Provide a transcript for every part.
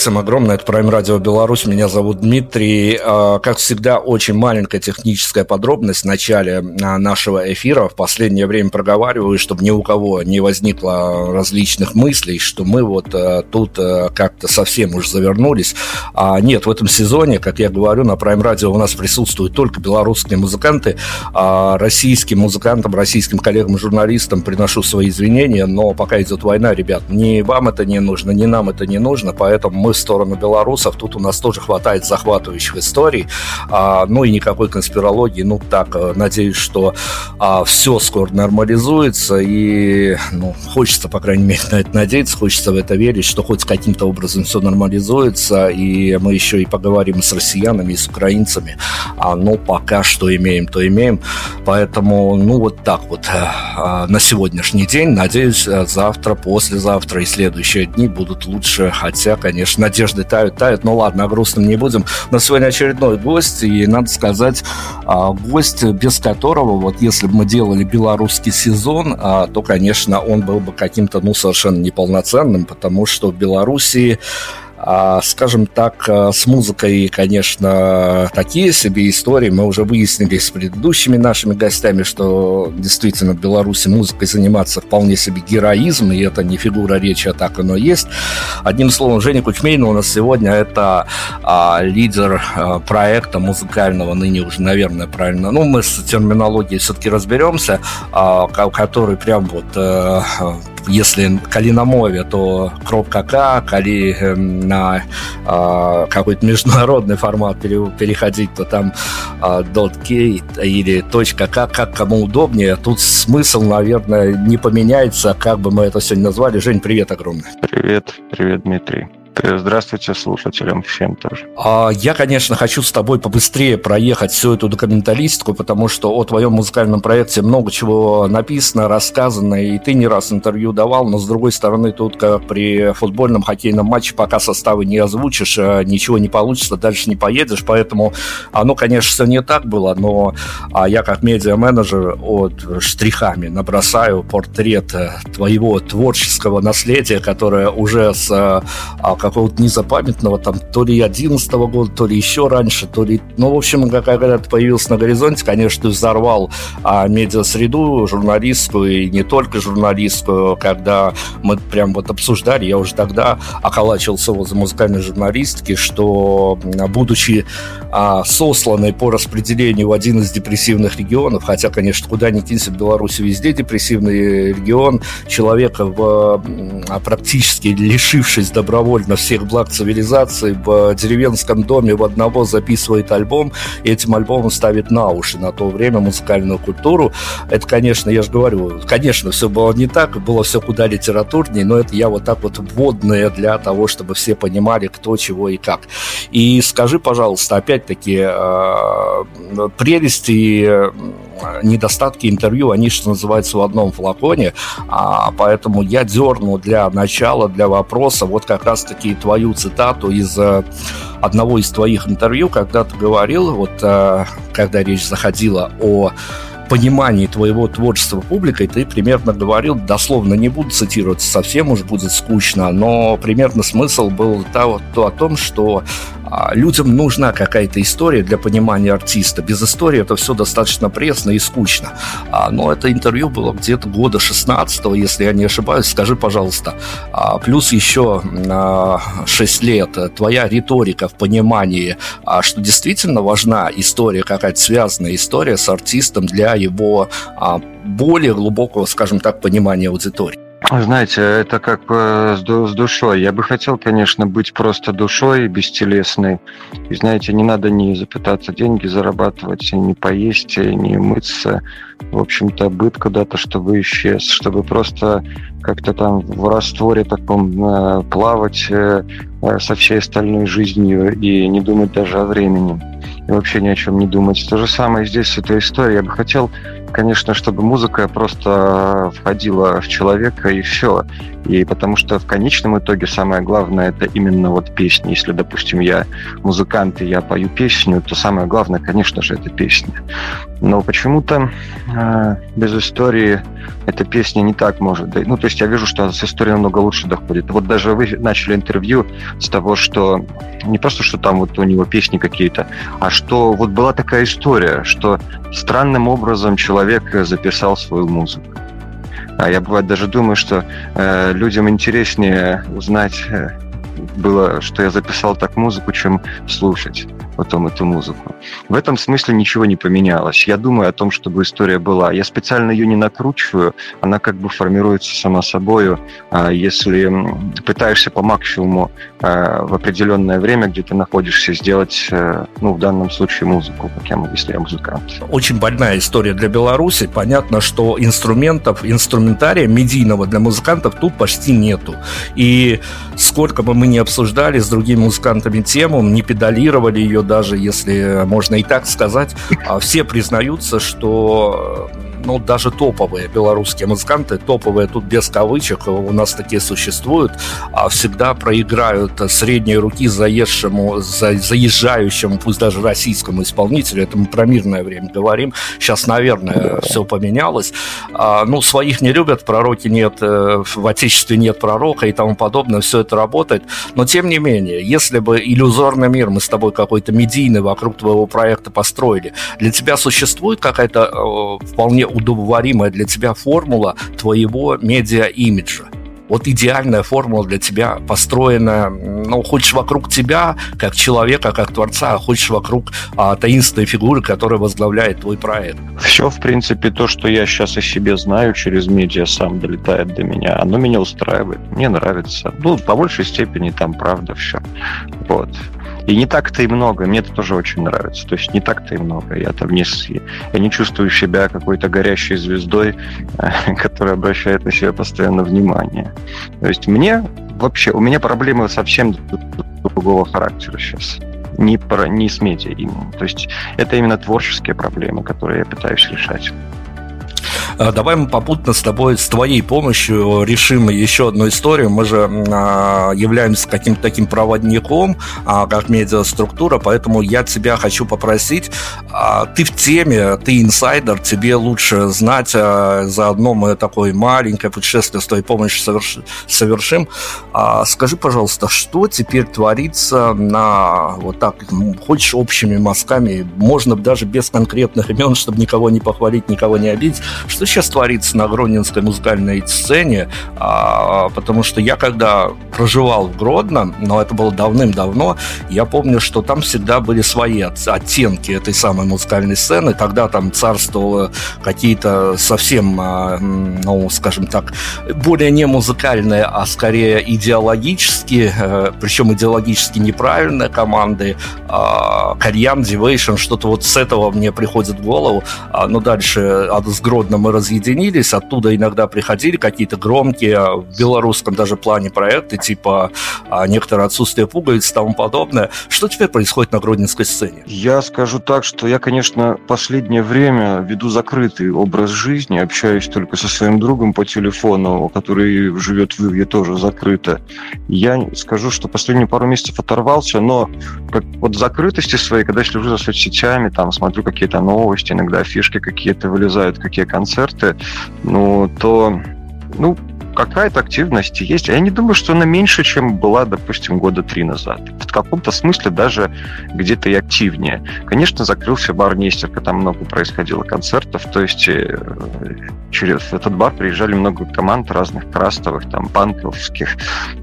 Всем огромное, это Prime Radio Беларусь, меня зовут Дмитрий. А, как всегда, очень маленькая техническая подробность в начале а, нашего эфира. В последнее время проговариваю, чтобы ни у кого не возникло различных мыслей, что мы вот а, тут как-то совсем уж завернулись. Нет, в этом сезоне, как я говорю, на Prime Radio у нас присутствуют только белорусские музыканты. Российским музыкантам, российским коллегам журналистам приношу свои извинения, но пока идет война, ребят, ни вам это не нужно, ни нам это не нужно, поэтому мы в сторону белорусов. Тут у нас тоже хватает захватывающих историй. А, ну и никакой конспирологии. Ну так, э, надеюсь, что а, все скоро нормализуется. И ну, хочется, по крайней мере, на это надеяться. Хочется в это верить, что хоть каким-то образом все нормализуется. И мы еще и поговорим с россиянами, и с украинцами. А, ну, пока что имеем, то имеем. Поэтому, ну, вот так вот э, а, на сегодняшний день. Надеюсь, э, завтра, послезавтра и следующие дни будут лучше. Хотя, конечно, надежды тают, тают. Ну ладно, о грустном не будем. Но сегодня очередной гость, и надо сказать, а, гость, без которого, вот если бы мы делали белорусский сезон, а, то, конечно, он был бы каким-то, ну, совершенно неполноценным, потому что в Белоруссии а, скажем так, а, с музыкой, конечно, такие себе истории. Мы уже выяснили с предыдущими нашими гостями, что действительно в Беларуси музыкой заниматься вполне себе героизм, и это не фигура речи, а так оно есть. Одним словом, Женя Кучмейна у нас сегодня это а, лидер а, проекта музыкального, ныне уже, наверное, правильно. Ну, мы с терминологией все-таки разберемся, а, который прям вот а, если калі на мове то кропка к калі на э, какой-то международный формат переходить то там э, .k или точка .к как кому удобнее. Тут смысл наверное не поменяется как бы мы это сегодня назвали. Жень привет огромный. Привет привет Дмитрий Здравствуйте слушателям всем тоже. А, я, конечно, хочу с тобой побыстрее проехать всю эту документалистику, потому что о твоем музыкальном проекте много чего написано, рассказано, и ты не раз интервью давал, но, с другой стороны, тут как при футбольном хоккейном матче, пока составы не озвучишь, э, ничего не получится, дальше не поедешь, поэтому оно, конечно, все не так было, но а я как медиа-менеджер от штрихами набросаю портрет э, твоего творческого наследия, которое уже с какого-то незапамятного, там, то ли 11 -го года, то ли еще раньше, то ли... Ну, в общем, когда ты появился на горизонте, конечно, взорвал а, медиа-среду журналистскую, и не только журналистскую, когда мы прям вот обсуждали, я уже тогда околачивался возле музыкальной журналистики, что, будучи а, сосланной по распределению в один из депрессивных регионов, хотя, конечно, куда ни кинься, в Беларуси везде депрессивный регион, человека в, а, практически лишившись добровольно всех благ цивилизации в деревенском доме в одного записывает альбом, и этим альбомом ставит на уши на то время музыкальную культуру. Это, конечно, я же говорю, конечно, все было не так, было все куда литературнее, но это я вот так вот вводное для того, чтобы все понимали, кто, чего и как. И скажи, пожалуйста, опять-таки, э, прелести недостатки интервью, они, что называется, в одном флаконе, а, поэтому я дерну для начала, для вопроса вот как раз-таки твою цитату из э, одного из твоих интервью, когда ты говорил, вот э, когда речь заходила о понимании твоего творчества публикой ты примерно говорил, дословно не буду цитировать, совсем уж будет скучно, но примерно смысл был то, то о том, что людям нужна какая-то история для понимания артиста. Без истории это все достаточно пресно и скучно. А, но это интервью было где-то года 16 если я не ошибаюсь. Скажи, пожалуйста, а, плюс еще 6 лет твоя риторика в понимании, что действительно важна история, какая-то связанная история с артистом для его более глубокого, скажем так, понимания аудитории. Знаете, это как с душой. Я бы хотел, конечно, быть просто душой бестелесной. И, знаете, не надо ни запытаться деньги зарабатывать, ни поесть, ни мыться. В общем-то, быт куда-то, чтобы исчез, чтобы просто как-то там в растворе таком э, плавать э, со всей остальной жизнью и не думать даже о времени. И вообще ни о чем не думать. То же самое здесь с этой историей. Я бы хотел конечно, чтобы музыка просто входила в человека и все. И потому что в конечном итоге самое главное это именно вот песни. Если, допустим, я музыкант и я пою песню, то самое главное, конечно же, это песня. Но почему-то э, без истории эта песня не так может. Ну, то есть я вижу, что с историей намного лучше доходит. Вот даже вы начали интервью с того, что не просто, что там вот у него песни какие-то, а что вот была такая история, что странным образом человек записал свою музыку. А я бывает даже думаю, что э, людям интереснее узнать э, было, что я записал так музыку, чем слушать потом эту музыку. В этом смысле ничего не поменялось. Я думаю о том, чтобы история была. Я специально ее не накручиваю, она как бы формируется сама собой. А если пытаешься по максимуму а, в определенное время, где ты находишься, сделать, э, ну, в данном случае музыку, как я, если я музыкант. Очень больная история для Беларуси. Понятно, что инструментов, инструментария медийного для музыкантов тут почти нету. И сколько бы мы ни обсуждали с другими музыкантами тему, не педалировали ее даже, если можно и так сказать, а все признаются, что ну, даже топовые белорусские музыканты, топовые тут без кавычек, у нас такие существуют, а всегда проиграют средней руки заезжему, за, заезжающему, пусть даже российскому исполнителю, это мы про мирное время говорим, сейчас, наверное, все поменялось. А, ну, своих не любят, пророки нет, э, в Отечестве нет пророка и тому подобное, все это работает, но тем не менее, если бы иллюзорный мир мы с тобой какой-то медийный вокруг твоего проекта построили, для тебя существует какая-то э, вполне удобоваримая для тебя формула твоего медиа-имиджа. Вот идеальная формула для тебя построена, ну, хочешь вокруг тебя, как человека, как творца, а хочешь вокруг а, таинственной фигуры, которая возглавляет твой проект. Все, в принципе, то, что я сейчас о себе знаю через медиа, сам долетает до меня. Оно меня устраивает, мне нравится. Ну, по большей степени там правда все. Вот. И не так-то и много. Мне это тоже очень нравится. То есть не так-то и много. Я там не, я не чувствую себя какой-то горящей звездой, которая обращает на себя постоянно внимание. То есть мне вообще, у меня проблемы совсем другого характера сейчас. Не, про, не с медиа именно. То есть это именно творческие проблемы, которые я пытаюсь решать. А, давай мы попутно с тобой, с твоей помощью решим еще одну историю. Мы же а, являемся каким-то таким проводником, а, как медиаструктура, поэтому я тебя хочу попросить, ты в теме, ты инсайдер, тебе лучше знать, заодно мы такое маленькое путешествие с твоей помощью совершим. Скажи, пожалуйста, что теперь творится на вот так, хочешь общими мазками, можно даже без конкретных имен, чтобы никого не похвалить, никого не обидеть, что сейчас творится на Гродненской музыкальной сцене, а, потому что я когда проживал в Гродно, но это было давным-давно, я помню, что там всегда были свои оттенки этой самой музыкальной сцены, тогда там царствовало какие-то совсем, а, ну, скажем так, более не музыкальные, а скорее идеологические, э, причем идеологически неправильные команды, Кальян, Дивейшн, что-то вот с этого мне приходит в голову, а, но дальше с Гродном мы разъединились, оттуда иногда приходили какие-то громкие, а, в белорусском даже плане проекты, типа а, некоторое отсутствие пуговиц и тому подобное. Что теперь происходит на гродненской сцене? Я скажу так, что я, конечно, последнее время веду закрытый образ жизни, общаюсь только со своим другом по телефону, который живет в Иве тоже закрыто. Я скажу, что последние пару месяцев оторвался, но как вот закрытости своей, когда слежу за соцсетями, там смотрю какие-то новости, иногда фишки какие-то вылезают, какие концерты, концерты, ну, то, ну, какая-то активность есть. Я не думаю, что она меньше, чем была, допустим, года три назад. В каком-то смысле даже где-то и активнее. Конечно, закрылся бар Нестерка, там много происходило концертов, то есть э, через этот бар приезжали много команд разных крастовых, там, панковских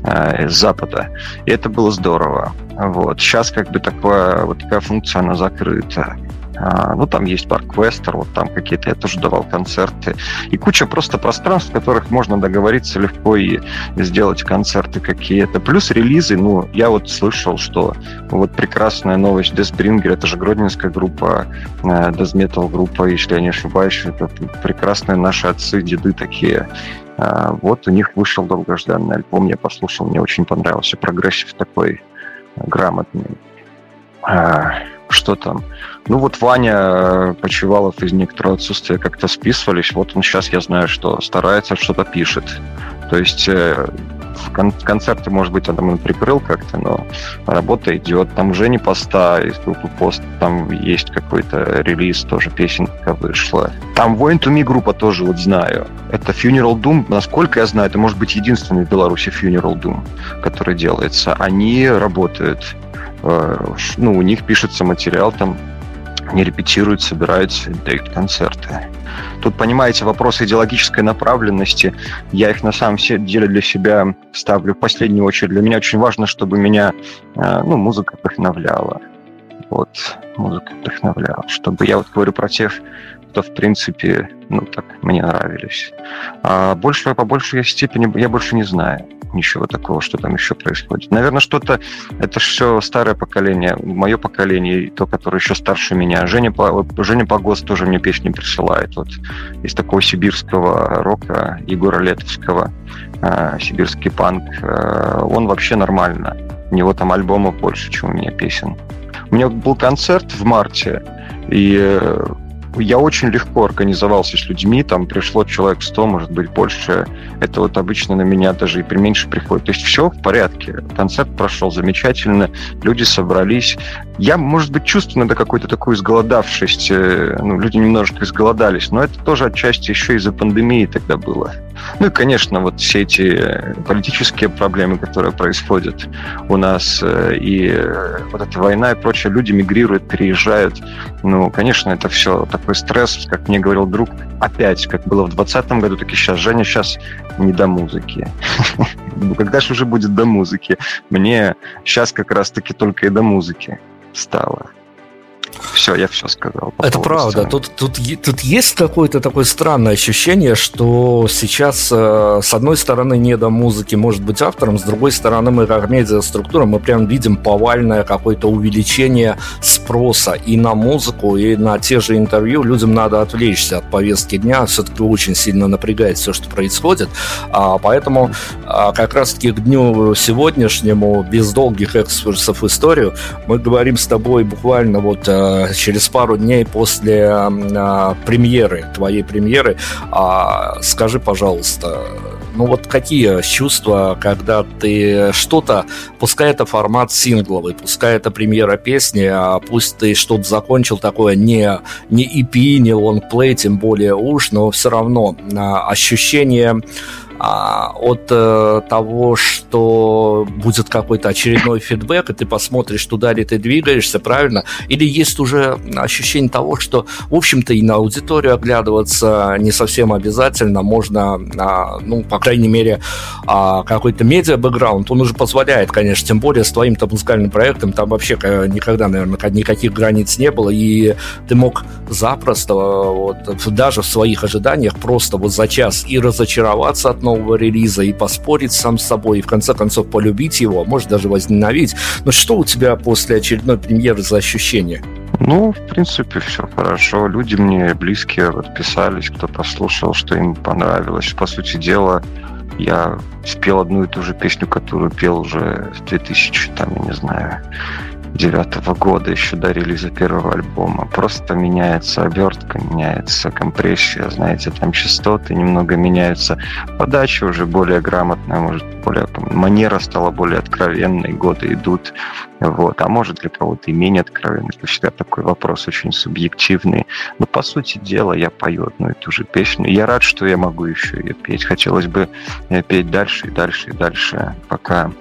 э, из Запада. И это было здорово. Вот. Сейчас как бы такое, вот такая функция, она закрыта. А, ну, там есть парк Вестер, вот там какие-то я тоже давал концерты. И куча просто пространств, в которых можно договориться легко и сделать концерты какие-то. Плюс релизы, ну, я вот слышал, что вот прекрасная новость Deathbringer, это же гродненская группа, э, Death Metal группа, если я не ошибаюсь, это прекрасные наши отцы, деды такие. А, вот у них вышел долгожданный альбом, я послушал, мне очень понравился. Прогрессив такой грамотный. Что там. Ну вот Ваня э, Почевалов из некоторого отсутствия как-то списывались. Вот он сейчас, я знаю, что старается, что-то пишет. То есть э, кон- концерты, может быть, он там прикрыл как-то, но работа идет. Там уже не поста из группы пост, там есть какой-то релиз, тоже песенка вышла. Там to Me группа тоже вот знаю. Это Funeral Doom, насколько я знаю, это может быть единственный в Беларуси Funeral Doom, который делается. Они работают, ну, у них пишется материал там не репетируют, собираются, дают концерты. Тут, понимаете, вопросы идеологической направленности, я их на самом деле для себя ставлю в последнюю очередь. Для меня очень важно, чтобы меня э, ну, музыка вдохновляла. Вот, музыка вдохновляла. Чтобы я вот говорю про тех, кто, в принципе, ну, так мне нравились. А больше, по большей степени я больше не знаю ничего такого, что там еще происходит. Наверное, что-то, это все старое поколение, мое поколение, то, которое еще старше меня. Женя, Женя Погост тоже мне песни присылает. Вот из такого сибирского рока Егора Летовского, э, сибирский панк. Э, он вообще нормально. У него там альбомов больше, чем у меня песен. У меня был концерт в марте, и э, я очень легко организовался с людьми, там пришло человек 100, может быть, больше. Это вот обычно на меня даже и меньше приходит. То есть все в порядке. Концерт прошел замечательно, люди собрались. Я, может быть, чувствую иногда какую-то такую изголодавшесть. Э, ну, люди немножко изголодались, но это тоже отчасти еще из-за пандемии тогда было. Ну и, конечно, вот все эти э, политические проблемы, которые происходят у нас, э, и вот эта война и прочее, люди мигрируют, переезжают. Ну, конечно, это все такой стресс, как мне говорил друг, опять, как было в 2020 году, так и сейчас. Женя сейчас не до музыки. Когда же уже будет до музыки? Мне сейчас как раз-таки только и до музыки стало. Все, я все сказал. Это правда. Тут, тут, тут есть какое-то такое странное ощущение, что сейчас, э, с одной стороны, не до музыки может быть автором, с другой стороны, мы как медиаструктура, мы прям видим повальное какое-то увеличение спроса и на музыку, и на те же интервью. Людям надо отвлечься от повестки дня, все-таки очень сильно напрягает все, что происходит. А, поэтому а, как раз-таки к дню сегодняшнему, без долгих экскурсов в историю, мы говорим с тобой буквально вот э, через пару дней после э, премьеры, твоей премьеры. А, скажи, пожалуйста, ну вот какие чувства, когда ты что-то, пускай это формат сингловый, пускай это премьера песни, а пусть ты что-то закончил такое не, не EP, не лонгплей, тем более уж, но все равно а, ощущение а, от э, того, что будет какой-то очередной фидбэк, и ты посмотришь, туда ли ты двигаешься, правильно? Или есть уже ощущение того, что, в общем-то, и на аудиторию оглядываться не совсем обязательно, можно, а, ну, по крайней мере, а, какой-то медиа-бэкграунд, он уже позволяет, конечно, тем более с твоим-то музыкальным проектом, там вообще никогда, наверное, никаких границ не было, и ты мог запросто, вот, даже в своих ожиданиях, просто вот за час и разочароваться от нового релиза и поспорить сам с собой, и в конце концов полюбить его, а может даже возненавидеть. Но что у тебя после очередной премьеры за ощущения? Ну, в принципе, все хорошо. Люди мне близкие подписались, кто послушал, что им понравилось. По сути дела, я спел одну и ту же песню, которую пел уже в 2000, там, я не знаю, девятого года, еще до релиза первого альбома. Просто меняется обертка, меняется компрессия, знаете, там частоты немного меняются. Подача уже более грамотная, может, более манера стала более откровенной, годы идут. Вот. А может для кого-то и менее откровенный. Это всегда такой вопрос очень субъективный. Но по сути дела я пою одну и ту же песню. Я рад, что я могу еще ее петь. Хотелось бы петь дальше и дальше и дальше, пока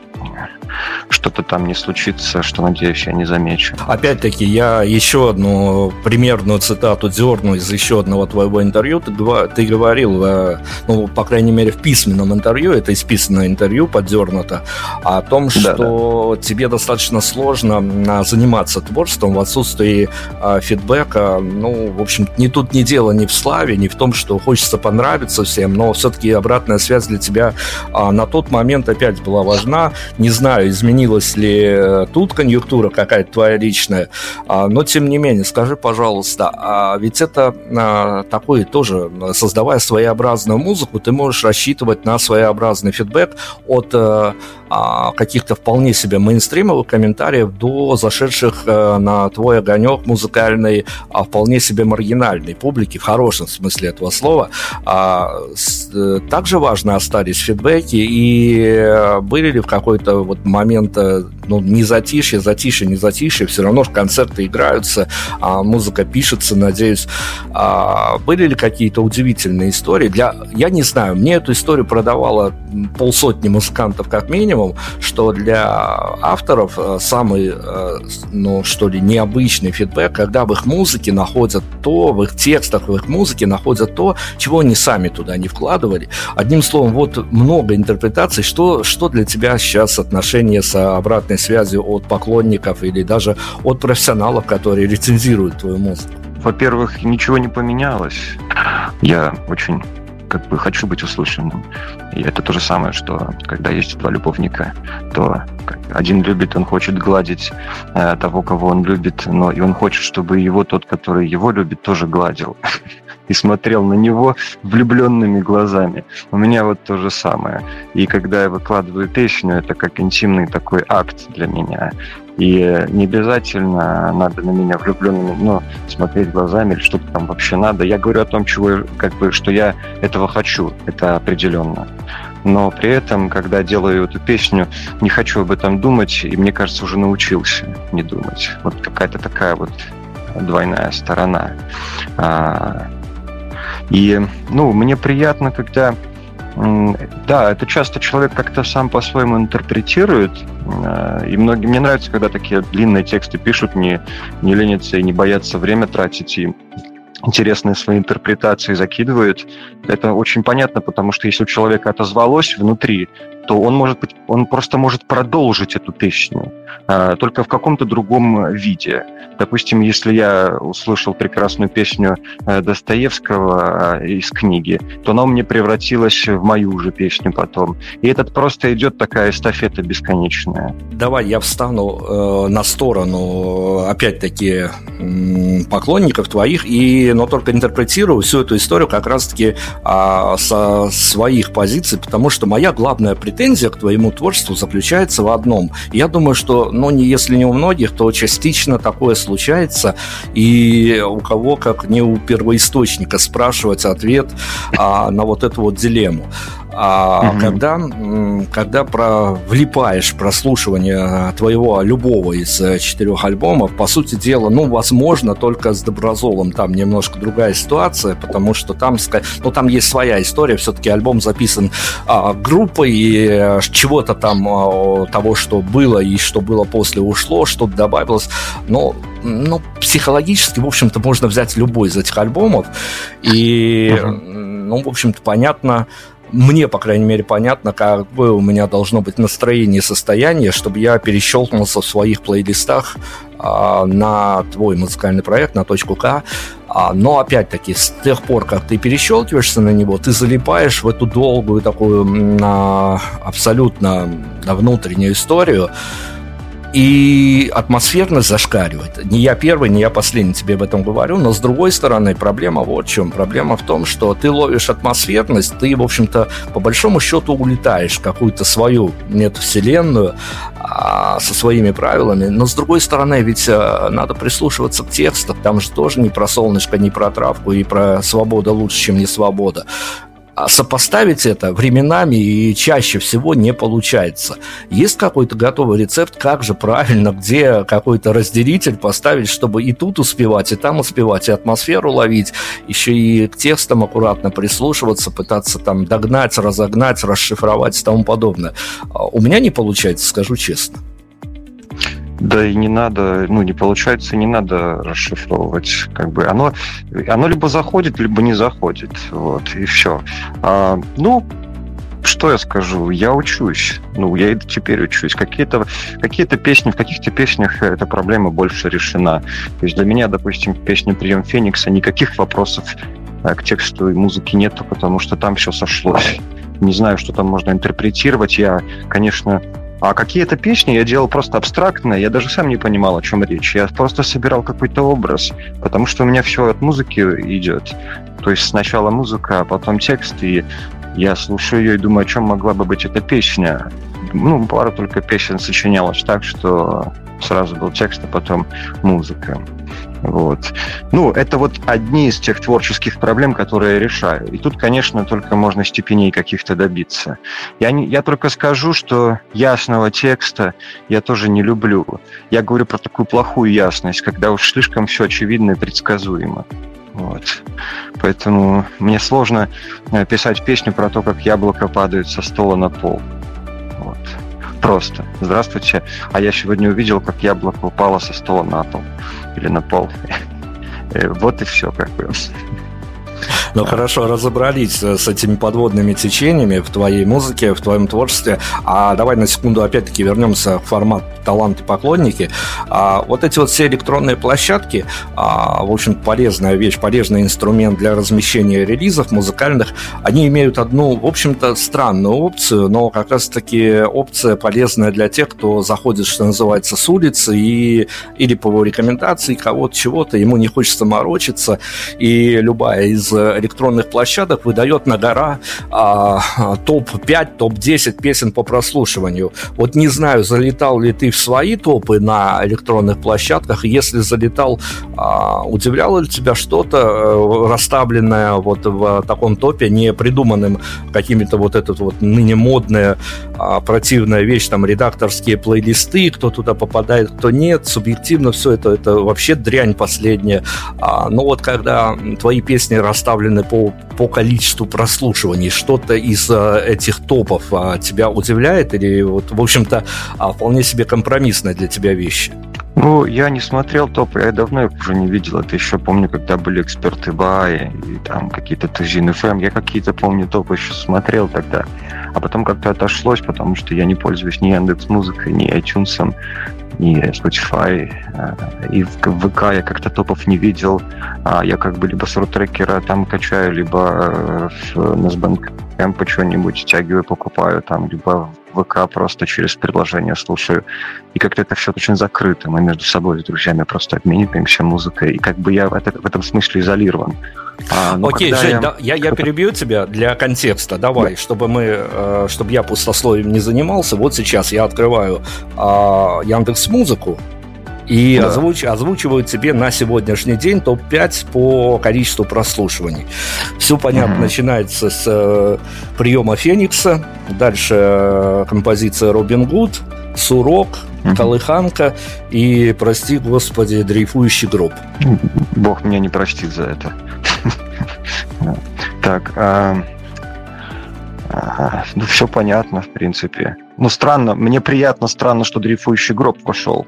что-то там не случится, что, надеюсь, я не замечу. Опять-таки, я еще одну примерную цитату дерну из еще одного твоего интервью. Ты, ты говорил, э, ну, по крайней мере, в письменном интервью, это исписанное интервью поддернуто, о том, что да, да. тебе достаточно сложно а, заниматься творчеством в отсутствии а, фидбэка. Ну, в общем, ни тут ни дело ни в славе, ни в том, что хочется понравиться всем, но все-таки обратная связь для тебя а, на тот момент опять была важна. Не знаю, изменилась ли э, тут конъюнктура какая-то твоя личная, а, но тем не менее, скажи, пожалуйста, а ведь это а, такой тоже, создавая своеобразную музыку, ты можешь рассчитывать на своеобразный фидбэк от э, а, каких-то вполне себе мейнстримовых комментариев до зашедших а, на твой огонек музыкальной, а вполне себе маргинальной публики, в хорошем смысле этого слова. А, э, также важно остались фидбэки, и были ли в какой-то вот момент, ну, не затишье, затишье, не затишье, все равно концерты играются, а музыка пишется, надеюсь. А, были ли какие-то удивительные истории? Для, я не знаю, мне эту историю продавала полсотни музыкантов как минимум, что для авторов э, самый, э, ну, что ли, необычный фидбэк, когда в их музыке находят то, в их текстах, в их музыке находят то, чего они сами туда не вкладывали. Одним словом, вот много интерпретаций, что, что для тебя сейчас отношения с обратной связью от поклонников или даже от профессионалов, которые рецензируют твою музыку? Во-первых, ничего не поменялось. Я очень как бы хочу быть услышанным. И это то же самое, что когда есть два любовника, то один любит, он хочет гладить э, того, кого он любит, но и он хочет, чтобы его тот, который его любит, тоже гладил и смотрел на него влюбленными глазами. У меня вот то же самое. И когда я выкладываю песню, это как интимный такой акт для меня. И не обязательно надо на меня влюбленными, ну, смотреть глазами или что-то там вообще надо. Я говорю о том, чего, как бы, что я этого хочу, это определенно. Но при этом, когда делаю эту песню, не хочу об этом думать, и мне кажется, уже научился не думать. Вот какая-то такая вот двойная сторона. А, и, ну, мне приятно, когда да, это часто человек как-то сам по-своему интерпретирует. Э, и многим мне нравится, когда такие длинные тексты пишут, не, не ленятся и не боятся время тратить, и интересные свои интерпретации закидывают. Это очень понятно, потому что если у человека отозвалось внутри, то он может быть, он просто может продолжить эту песню, а, только в каком-то другом виде. Допустим, если я услышал прекрасную песню э, Достоевского а, из книги, то она у меня превратилась в мою уже песню потом. И этот просто идет такая эстафета бесконечная. Давай я встану э, на сторону, опять-таки, э, поклонников твоих, и, но только интерпретирую всю эту историю как раз-таки э, со своих позиций, потому что моя главная претензия претензия к твоему творчеству заключается в одном. Я думаю, что, ну, не если не у многих, то частично такое случается, и у кого, как не у первоисточника, спрашивать ответ а, на вот эту вот дилемму. А угу. когда, когда про, влипаешь прослушивание твоего любого из э, четырех альбомов, по сути дела, ну, возможно, только с Доброзолом там немножко другая ситуация, потому что там, ну, там есть своя история, все-таки альбом записан а, группой, и э, чего-то там а, того, что было и что было после ушло, что-то добавилось, но ну, психологически, в общем-то, можно взять любой из этих альбомов, и, uh ну, в общем-то, понятно, мне, по крайней мере, понятно, какое у меня должно быть настроение и состояние, чтобы я перещелкнулся в своих плейлистах а, на твой музыкальный проект, на точку К. А, но, опять-таки, с тех пор, как ты перещелкиваешься на него, ты залипаешь в эту долгую такую а, абсолютно внутреннюю историю, и атмосферность зашкаливает. Не я первый, не я последний тебе об этом говорю, но с другой стороны проблема вот в чем. Проблема в том, что ты ловишь атмосферность, ты, в общем-то, по большому счету улетаешь в какую-то свою метавселенную а, со своими правилами, но с другой стороны ведь а, надо прислушиваться к текстам, там же тоже не про солнышко, не про травку и про свобода лучше, чем не свобода. А сопоставить это временами и чаще всего не получается. Есть какой-то готовый рецепт, как же правильно, где какой-то разделитель поставить, чтобы и тут успевать, и там успевать, и атмосферу ловить, еще и к текстам аккуратно прислушиваться, пытаться там догнать, разогнать, расшифровать и тому подобное. А у меня не получается, скажу честно. Да и не надо, ну, не получается, не надо расшифровывать. Как бы оно, оно либо заходит, либо не заходит. Вот, и все. А, ну, что я скажу? Я учусь. Ну, я и теперь учусь. Какие-то какие песни, в каких-то песнях эта проблема больше решена. То есть для меня, допустим, в «Прием Феникса» никаких вопросов э, к тексту и музыке нету, потому что там все сошлось. Не знаю, что там можно интерпретировать. Я, конечно, а какие-то песни я делал просто абстрактно, я даже сам не понимал, о чем речь. Я просто собирал какой-то образ, потому что у меня все от музыки идет. То есть сначала музыка, а потом текст, и я слушаю ее и думаю, о чем могла бы быть эта песня. ну, пару только песен сочинялось так, что сразу был текст, а потом музыка. Вот. Ну, это вот одни из тех творческих проблем, которые я решаю. И тут, конечно, только можно степеней каких-то добиться. Я, не, я только скажу, что ясного текста я тоже не люблю. Я говорю про такую плохую ясность, когда уж слишком все очевидно и предсказуемо. Вот. Поэтому мне сложно э, писать песню про то, как яблоко падает со стола на пол. Вот. Просто. Здравствуйте. А я сегодня увидел, как яблоко упало со стола на пол или на пол. Э, вот и все, как бы. Ну хорошо, разобрались с этими подводными течениями в твоей музыке, в твоем творчестве. А давай на секунду опять-таки вернемся в формат таланты поклонники. А, вот эти вот все электронные площадки, а, в общем, полезная вещь, полезный инструмент для размещения релизов музыкальных, они имеют одну, в общем-то, странную опцию, но как раз-таки опция полезная для тех, кто заходит, что называется, с улицы и или по рекомендации кого-то, чего-то, ему не хочется морочиться, и любая из электронных площадок выдает на гора а, топ-5, топ-10 песен по прослушиванию. Вот не знаю, залетал ли ты в свои топы на электронных площадках, если залетал, а, удивляло ли тебя что-то э, расставленное вот в таком топе, не придуманным какими-то вот этот вот ныне модная а, противная вещь, там редакторские плейлисты, кто туда попадает, кто нет, субъективно все это, это вообще дрянь последняя. А, но вот когда твои песни расставлены по, по количеству прослушиваний, что-то из а, этих топов а, тебя удивляет или вот, в общем-то, а, вполне себе компромиссная для тебя вещь? Ну, я не смотрел топы, я давно их уже не видел. Это еще помню, когда были эксперты Баи и там какие-то Тузин ФМ. Я какие-то, помню, топы еще смотрел тогда. А потом как-то отошлось, потому что я не пользуюсь ни Яндекс Музыкой, ни iTunes, ни Spotify. Э, и в ВК я как-то топов не видел. А я как бы либо с рутрекера там качаю, либо э, в Насбанк Эмпа что-нибудь стягиваю, покупаю там, либо ВК просто через приложение слушаю. И как-то это все очень закрыто. Мы между собой с друзьями просто обмениваемся музыкой. И как бы я в, это, в этом смысле изолирован. А, ну, Окей, Жень, я... Да, я, я перебью тебя для контекста. Давай, да. чтобы мы, э, чтобы я пустословием не занимался. Вот сейчас я открываю э, Яндекс Музыку и да. озвуч, озвучивают тебе на сегодняшний день топ-5 по количеству прослушиваний. Все понятно, угу. начинается с э, приема Феникса, дальше э, композиция Робин Гуд, Сурок, угу. Колыханка и, прости господи, дрейфующий гроб. Бог меня не простит за это. Так, а, а, ну все понятно, в принципе. Ну странно, мне приятно, странно, что дрейфующий гроб пошел.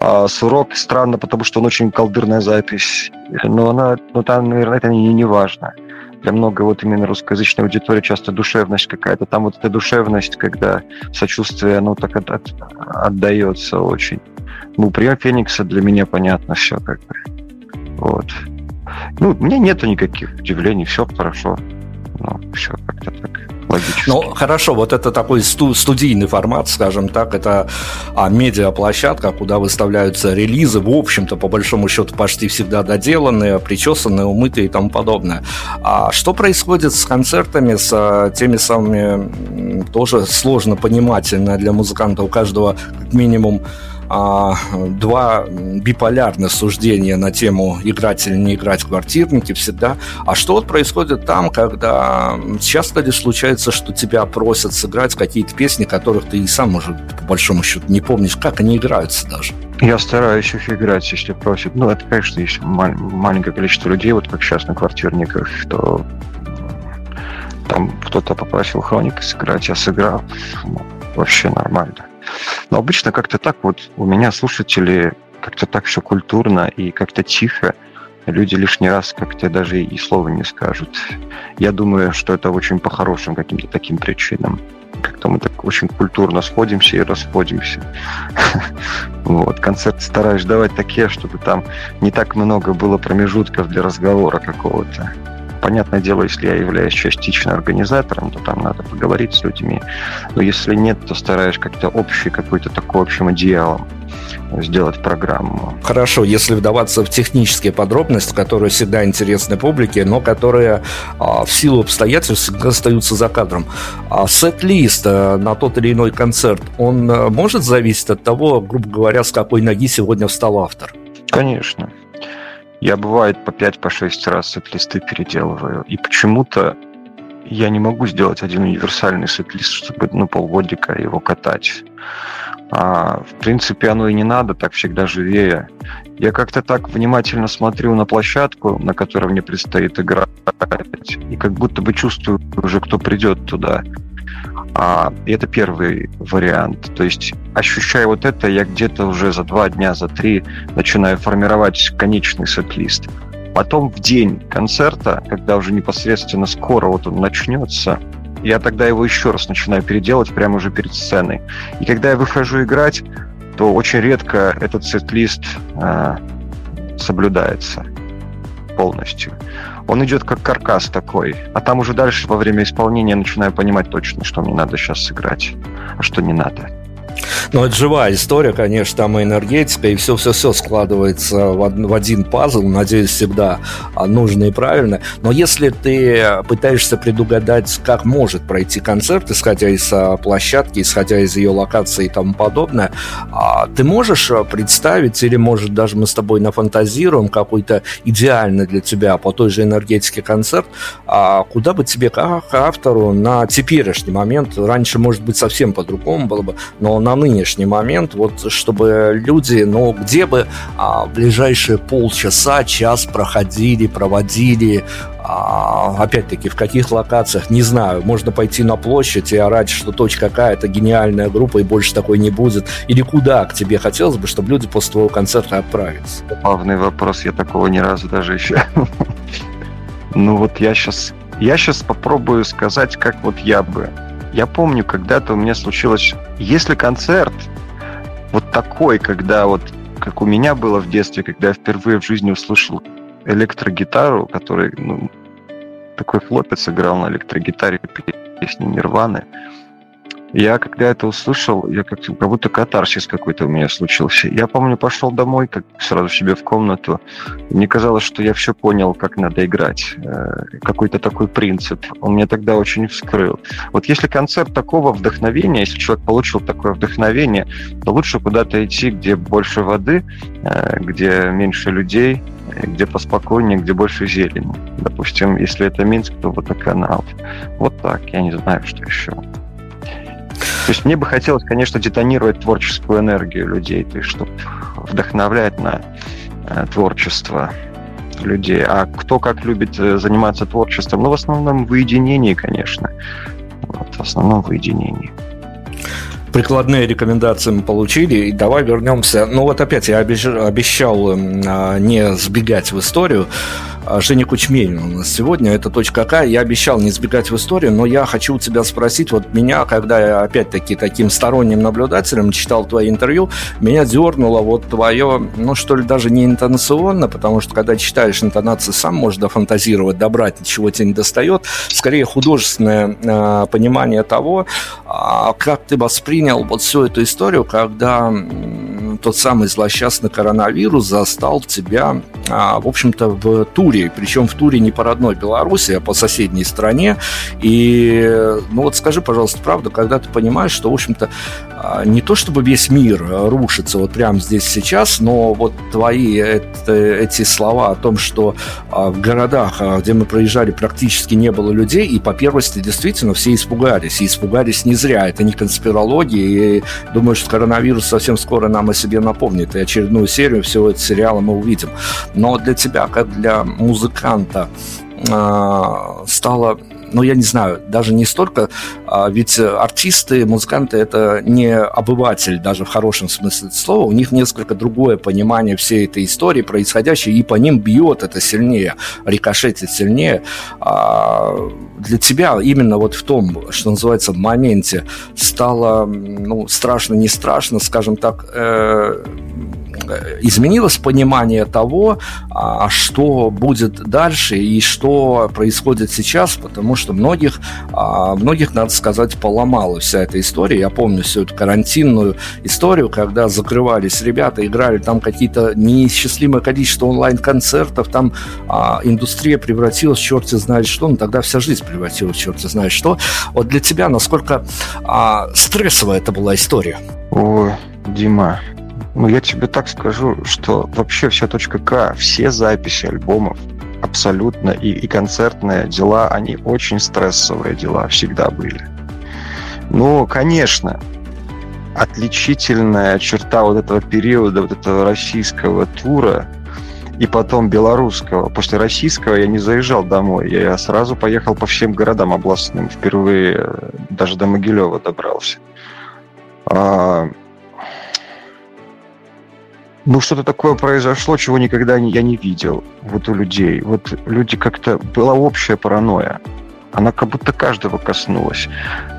А Сурок странно, потому что он очень колдырная запись. Но она, ну там, наверное, это не, не важно. Для много вот именно русскоязычной аудитории часто душевность какая-то. Там вот эта душевность, когда сочувствие, оно так от, от, отдается очень. Ну, прием Феникса для меня понятно все как бы. Вот. Ну, у меня нету никаких удивлений, все хорошо. Ну, все как-то так логически. Ну, хорошо, вот это такой сту- студийный формат, скажем так, это а, медиаплощадка, куда выставляются релизы, в общем-то, по большому счету, почти всегда доделанные, причесанные, умытые и тому подобное. А что происходит с концертами, с а, теми самыми, тоже сложно понимательно для музыканта, у каждого как минимум а, два биполярных суждения на тему играть или не играть квартирники всегда. А что вот происходит там, когда часто ли случается, что тебя просят сыграть какие-то песни, которых ты и сам уже по большому счету не помнишь, как они играются даже? Я стараюсь их играть, если просят. Ну, это, конечно, если маленькое количество людей, вот как сейчас на квартирниках, то там кто-то попросил хроник сыграть, я сыграл. Ну, вообще нормально. Но обычно как-то так вот у меня слушатели как-то так все культурно и как-то тихо. Люди лишний раз как-то даже и слова не скажут. Я думаю, что это очень по хорошим каким-то таким причинам. Как-то мы так очень культурно сходимся и расходимся. Вот, концерты стараюсь давать такие, чтобы там не так много было промежутков для разговора какого-то понятное дело, если я являюсь частично организатором, то там надо поговорить с людьми. Но если нет, то стараюсь как-то общий какой-то такой общим идеалом сделать программу. Хорошо, если вдаваться в технические подробности, которые всегда интересны публике, но которые а, в силу обстоятельств всегда остаются за кадром. А сет-лист а, на тот или иной концерт, он а, может зависеть от того, грубо говоря, с какой ноги сегодня встал автор? Конечно. Я, бывает, по 5-6 по раз сет-листы переделываю. И почему-то я не могу сделать один универсальный сет-лист, чтобы ну, полгодика его катать. А, в принципе, оно и не надо, так всегда живее. Я как-то так внимательно смотрю на площадку, на которой мне предстоит играть, и как будто бы чувствую уже, кто придет туда. А, это первый вариант. То есть, ощущая вот это, я где-то уже за два дня, за три начинаю формировать конечный сет-лист. Потом в день концерта, когда уже непосредственно скоро вот он начнется, я тогда его еще раз начинаю переделать прямо уже перед сценой. И когда я выхожу играть, то очень редко этот сет-лист э, соблюдается полностью. Он идет как каркас такой, а там уже дальше во время исполнения я начинаю понимать точно, что мне надо сейчас сыграть, а что не надо. Но это живая история, конечно, там и энергетика, и все-все-все складывается в один пазл, надеюсь, всегда нужно и правильно. Но если ты пытаешься предугадать, как может пройти концерт, исходя из а, площадки, исходя из ее локации и тому подобное, а, ты можешь представить, или, может, даже мы с тобой нафантазируем какой-то идеальный для тебя по той же энергетике концерт, а куда бы тебе как автору на теперешний момент, раньше, может быть, совсем по-другому было бы, но на нынешний момент, вот чтобы люди, ну, где бы а, ближайшие полчаса, час проходили, проводили, а, опять-таки, в каких локациях, не знаю, можно пойти на площадь и орать, что точка какая-то гениальная группа и больше такой не будет, или куда к тебе хотелось бы, чтобы люди после твоего концерта отправились? Главный вопрос, я такого ни разу даже еще... Ну вот я сейчас, я сейчас попробую сказать, как вот я бы я помню, когда-то у меня случилось, если концерт вот такой, когда вот, как у меня было в детстве, когда я впервые в жизни услышал электрогитару, который, ну, такой хлопец играл на электрогитаре песни Нирваны, я когда это услышал, я как, как будто катарсис какой-то у меня случился. Я помню, пошел домой, как сразу себе в комнату. Мне казалось, что я все понял, как надо играть. Э, какой-то такой принцип. Он меня тогда очень вскрыл. Вот если концепт такого вдохновения, если человек получил такое вдохновение, то лучше куда-то идти, где больше воды, э, где меньше людей, где поспокойнее, где больше зелени. Допустим, если это Минск, то водоканал. Вот так, я не знаю, что еще. То есть мне бы хотелось, конечно, детонировать творческую энергию людей, то есть чтобы вдохновлять на э, творчество людей. А кто как любит э, заниматься творчеством? Ну, в основном в уединении, конечно. Вот, в основном в уединении прикладные рекомендации мы получили, и давай вернемся. Ну вот опять я обещал эм, а, не сбегать в историю. А, Женя Кучмелин у нас сегодня, это точка К. Я обещал не сбегать в историю, но я хочу у тебя спросить, вот меня, когда я опять-таки таким сторонним наблюдателем читал твои интервью, меня дернуло вот твое, ну что ли, даже не интонационно, потому что когда читаешь интонации, сам можешь дофантазировать, добрать, ничего тебе не достает, скорее художественное э, понимание того, э, как ты воспринял вот всю эту историю, когда тот самый злосчастный коронавирус застал тебя, э, в общем-то, в туре. Причем в туре не по родной Беларуси, а по соседней стране. И, ну вот скажи, пожалуйста, правда, когда ты понимаешь, что, в общем-то, а, не то чтобы весь мир рушится вот прямо здесь сейчас, но вот твои это, эти слова о том, что а, в городах, а, где мы проезжали, практически не было людей, и по первости действительно все испугались, и испугались не зря, это не конспирология, и думаю, что коронавирус совсем скоро нам о себе напомнит, и очередную серию всего этого сериала мы увидим. Но для тебя, как для музыканта, стало ну, я не знаю, даже не столько, а ведь артисты, музыканты – это не обыватель, даже в хорошем смысле слова, у них несколько другое понимание всей этой истории происходящей, и по ним бьет это сильнее, рикошетит сильнее. А для тебя именно вот в том, что называется, моменте стало, ну, страшно, не страшно, скажем так, э, изменилось понимание того, а, что будет дальше и что происходит сейчас, потому что многих, а, многих, надо сказать, поломала вся эта история. Я помню всю эту карантинную историю, когда закрывались ребята, играли там какие-то неисчислимое количество онлайн-концертов, там а, индустрия превратилась в черти знает что, но тогда вся жизнь превратилась в черти знает что. Вот для тебя насколько а, стрессовая это была история? О, Дима, ну я тебе так скажу, что вообще вся точка К, все записи альбомов, абсолютно, и, и концертные дела, они очень стрессовые дела всегда были. Ну, конечно, отличительная черта вот этого периода, вот этого российского тура и потом белорусского. После российского я не заезжал домой, я сразу поехал по всем городам областным, впервые даже до Могилева добрался. Ну, что-то такое произошло, чего никогда не, я не видел вот у людей. Вот люди как-то... Была общая паранойя. Она как будто каждого коснулась.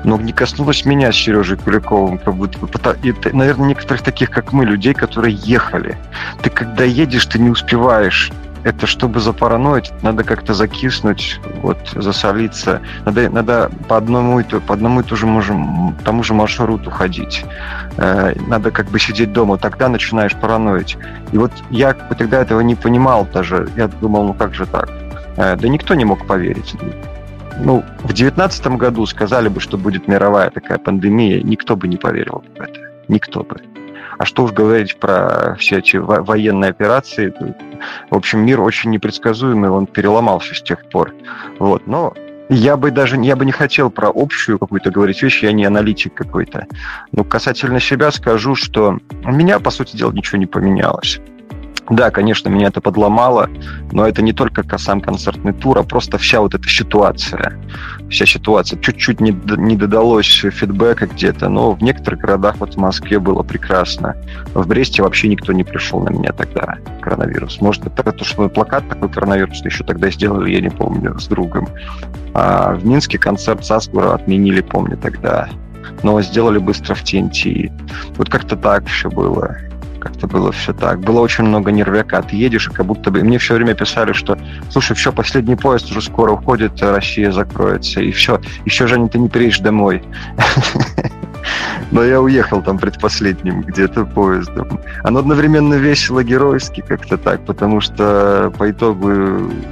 Но не коснулась меня с Сережей Куликовым. Как будто, и, наверное, некоторых таких, как мы, людей, которые ехали. Ты когда едешь, ты не успеваешь это чтобы запараноить, надо как-то закиснуть, вот, засолиться. Надо, надо по одному и, по одному и ту же, можем, тому же маршруту ходить. Э, надо как бы сидеть дома. Тогда начинаешь параноить. И вот я тогда этого не понимал даже. Я думал, ну как же так? Э, да никто не мог поверить. Ну, в девятнадцатом году сказали бы, что будет мировая такая пандемия, никто бы не поверил в это. Никто бы. А что уж говорить про все эти военные операции. В общем, мир очень непредсказуемый, он переломался с тех пор. Вот. Но я бы даже я бы не хотел про общую какую-то говорить вещь, я не аналитик какой-то. Но касательно себя скажу, что у меня, по сути дела, ничего не поменялось. Да, конечно, меня это подломало, но это не только сам концертный тур, а просто вся вот эта ситуация. Вся ситуация. Чуть-чуть не, не додалось фидбэка где-то, но в некоторых городах, вот в Москве было прекрасно. В Бресте вообще никто не пришел на меня тогда, коронавирус. Может, это то, что плакат такой коронавирус еще тогда сделали, я не помню, с другом. А в Минске концерт Сасгура отменили, помню, тогда. Но сделали быстро в TNT. Вот как-то так все было как-то было все так. Было очень много нервяка. Ты едешь, и как будто бы... Мне все время писали, что, слушай, все, последний поезд уже скоро уходит, Россия закроется, и все. Еще, Женя, ты не приедешь домой. Но я уехал там предпоследним где-то поездом. Оно одновременно весело, геройски как-то так, потому что по итогу,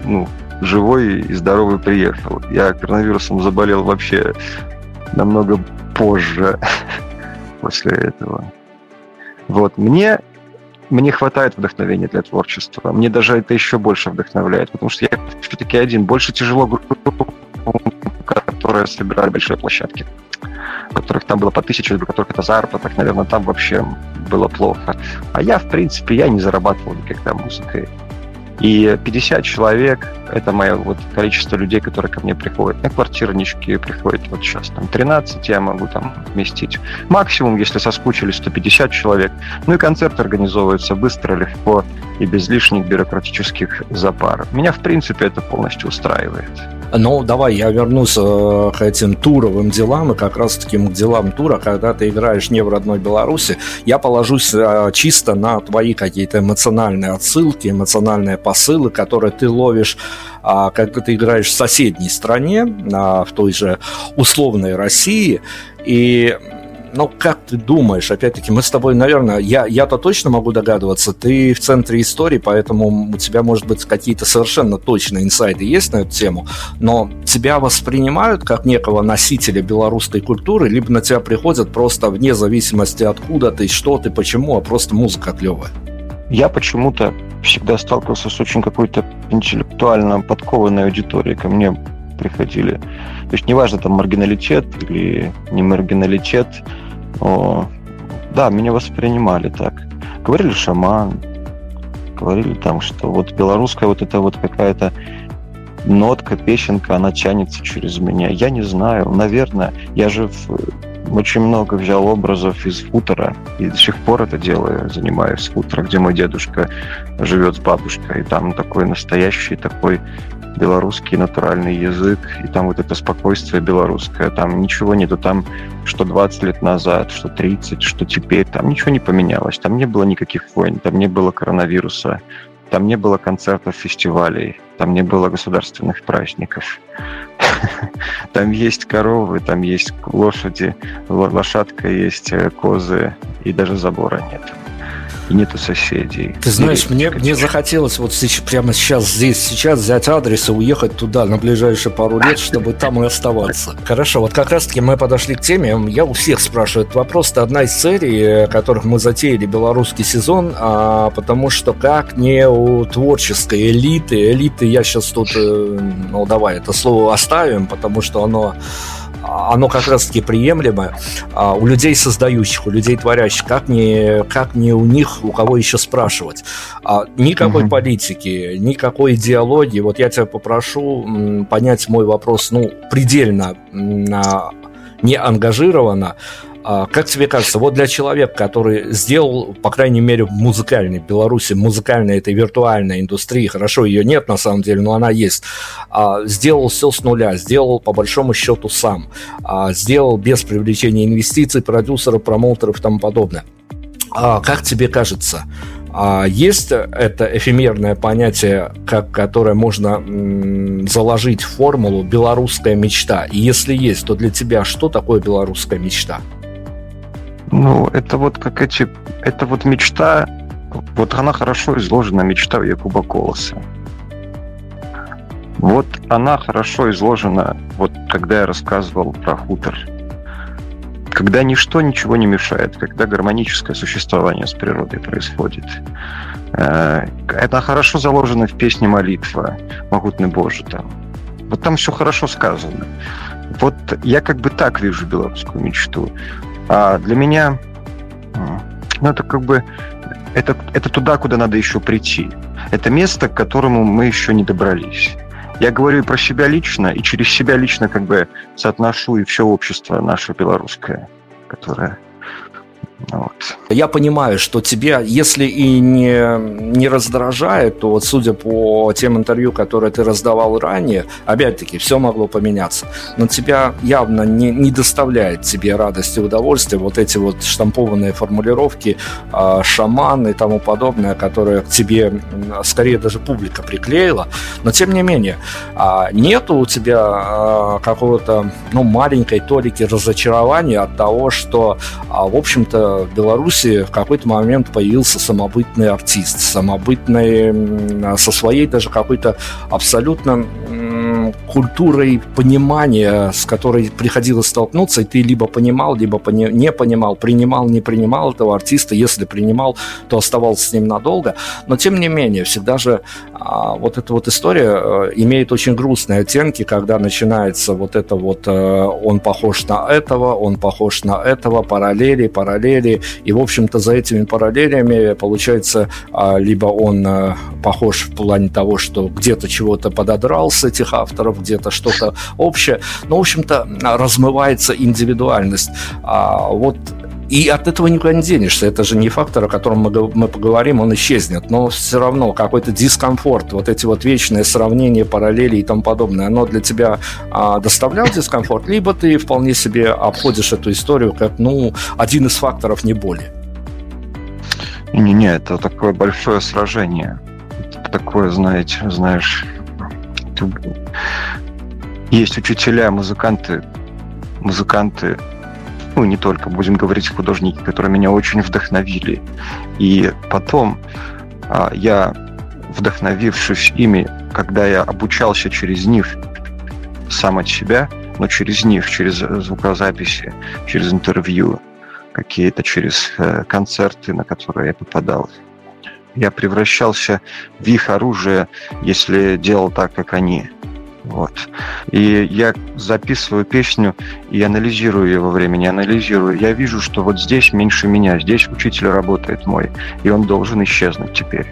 ну, живой и здоровый приехал. Я коронавирусом заболел вообще намного позже после этого. Вот. Мне, мне хватает вдохновения для творчества. Мне даже это еще больше вдохновляет, потому что я все-таки один. Больше тяжело группу, которая собирает большие площадки которых там было по тысяче, для которых это заработок, наверное, там вообще было плохо. А я, в принципе, я не зарабатывал никогда музыкой. И 50 человек – это мое вот количество людей, которые ко мне приходят. На квартирнички приходят вот сейчас там 13 я могу там вместить. Максимум, если соскучились, 150 человек. Ну и концерт организовывается быстро, легко и без лишних бюрократических запаров. Меня, в принципе, это полностью устраивает. Но давай я вернусь э, к этим туровым делам и как раз таки к делам тура, когда ты играешь не в родной Беларуси. Я положусь э, чисто на твои какие-то эмоциональные отсылки, эмоциональные посылы, которые ты ловишь, когда ты играешь в соседней стране, э, в той же условной России. И ну, как ты думаешь, опять-таки, мы с тобой, наверное, я, я-то точно могу догадываться, ты в центре истории, поэтому у тебя, может быть, какие-то совершенно точные инсайды есть на эту тему, но тебя воспринимают как некого носителя белорусской культуры, либо на тебя приходят просто вне зависимости откуда ты, что ты, почему, а просто музыка клевая. Я почему-то всегда сталкивался с очень какой-то интеллектуально подкованной аудиторией. Ко мне приходили. То есть неважно, там маргиналитет или не маргиналитет, о, да, меня воспринимали так. Говорили шаман, говорили там, что вот белорусская вот эта вот какая-то нотка, песенка, она тянется через меня. Я не знаю, наверное, я же в, очень много взял образов из футера, и до сих пор это делаю, занимаюсь футера, где мой дедушка живет с бабушкой, и там такой настоящий такой белорусский натуральный язык, и там вот это спокойствие белорусское, там ничего нету, там что 20 лет назад, что 30, что теперь, там ничего не поменялось, там не было никаких войн, там не было коронавируса, там не было концертов, фестивалей, там не было государственных праздников. Там есть коровы, там есть лошади, лошадка есть, э, козы, и даже забора нет и нету соседей. Ты знаешь, мне, мне захотелось вот сейчас, прямо сейчас, здесь, сейчас взять адрес и уехать туда на ближайшие пару лет, чтобы там и оставаться. Хорошо, вот как раз-таки мы подошли к теме. Я у всех спрашиваю этот вопрос. Это одна из серий, которых мы затеяли белорусский сезон, а, потому что как не у творческой элиты, элиты я сейчас тут, э, ну давай, это слово оставим, потому что оно оно как раз-таки приемлемо а, у людей создающих, у людей творящих. Как не, как не у них, у кого еще спрашивать? А, никакой угу. политики, никакой идеологии. Вот я тебя попрошу понять мой вопрос, ну, предельно не ангажированно. А, как тебе кажется, вот для человека, который сделал, по крайней мере, в музыкальной Беларуси, музыкальной этой виртуальной индустрии, хорошо, ее нет на самом деле, но она есть, а, сделал все с нуля, сделал по большому счету сам, а, сделал без привлечения инвестиций, продюсеров, промоутеров и тому подобное. Как тебе кажется, есть это эфемерное понятие, как, которое можно заложить в формулу «белорусская мечта»? И если есть, то для тебя что такое белорусская мечта? Ну, это вот как эти... Это вот мечта... Вот она хорошо изложена, мечта Якуба Колоса. Вот она хорошо изложена, вот когда я рассказывал про хутор. Когда ничто ничего не мешает, когда гармоническое существование с природой происходит. Э, это хорошо заложено в песне «Молитва», «Могутный Боже» там. Вот там все хорошо сказано. Вот я как бы так вижу белорусскую мечту. А для меня, ну, это как бы, это, это туда, куда надо еще прийти. Это место, к которому мы еще не добрались. Я говорю и про себя лично, и через себя лично как бы соотношу и все общество наше белорусское, которое вот. Я понимаю, что тебя, если и не, не раздражает, то вот судя по тем интервью, которые ты раздавал ранее, опять-таки, все могло поменяться. Но тебя явно не, не доставляет тебе радости и удовольствия вот эти вот штампованные формулировки э, шаман и тому подобное, которые к тебе скорее даже публика приклеила. Но тем не менее, э, нету у тебя э, какого-то ну, маленькой толики разочарования от того, что, э, в общем-то, в Беларуси в какой-то момент появился самобытный артист, самобытный, со своей даже какой-то абсолютно культурой понимания, с которой приходилось столкнуться, и ты либо понимал, либо пони- не понимал, принимал, не принимал этого артиста. Если принимал, то оставался с ним надолго. Но тем не менее, всегда же а, вот эта вот история а, имеет очень грустные оттенки, когда начинается вот это вот а, он похож на этого, он похож на этого, параллели, параллели. И, в общем-то, за этими параллелями получается а, либо он а, похож в плане того, что где-то чего-то пододрал с этих авторов, где-то что-то общее. Но, в общем-то, размывается индивидуальность. А вот и от этого никуда не денешься. Это же не фактор, о котором мы, мы поговорим, он исчезнет. Но все равно какой-то дискомфорт, вот эти вот вечные сравнения, параллели и тому подобное, оно для тебя а, доставлял дискомфорт, либо ты вполне себе обходишь эту историю как, ну, один из факторов, не более. Не-не, это такое большое сражение. Такое, знаете, знаешь, есть учителя, музыканты, музыканты, ну, не только, будем говорить, художники, которые меня очень вдохновили. И потом а, я, вдохновившись ими, когда я обучался через них сам от себя, но через них, через звукозаписи, через интервью, какие-то через э, концерты, на которые я попадал, я превращался в их оружие, если делал так, как они. Вот. И я записываю песню и анализирую ее во времени, анализирую. Я вижу, что вот здесь меньше меня, здесь учитель работает мой, и он должен исчезнуть теперь.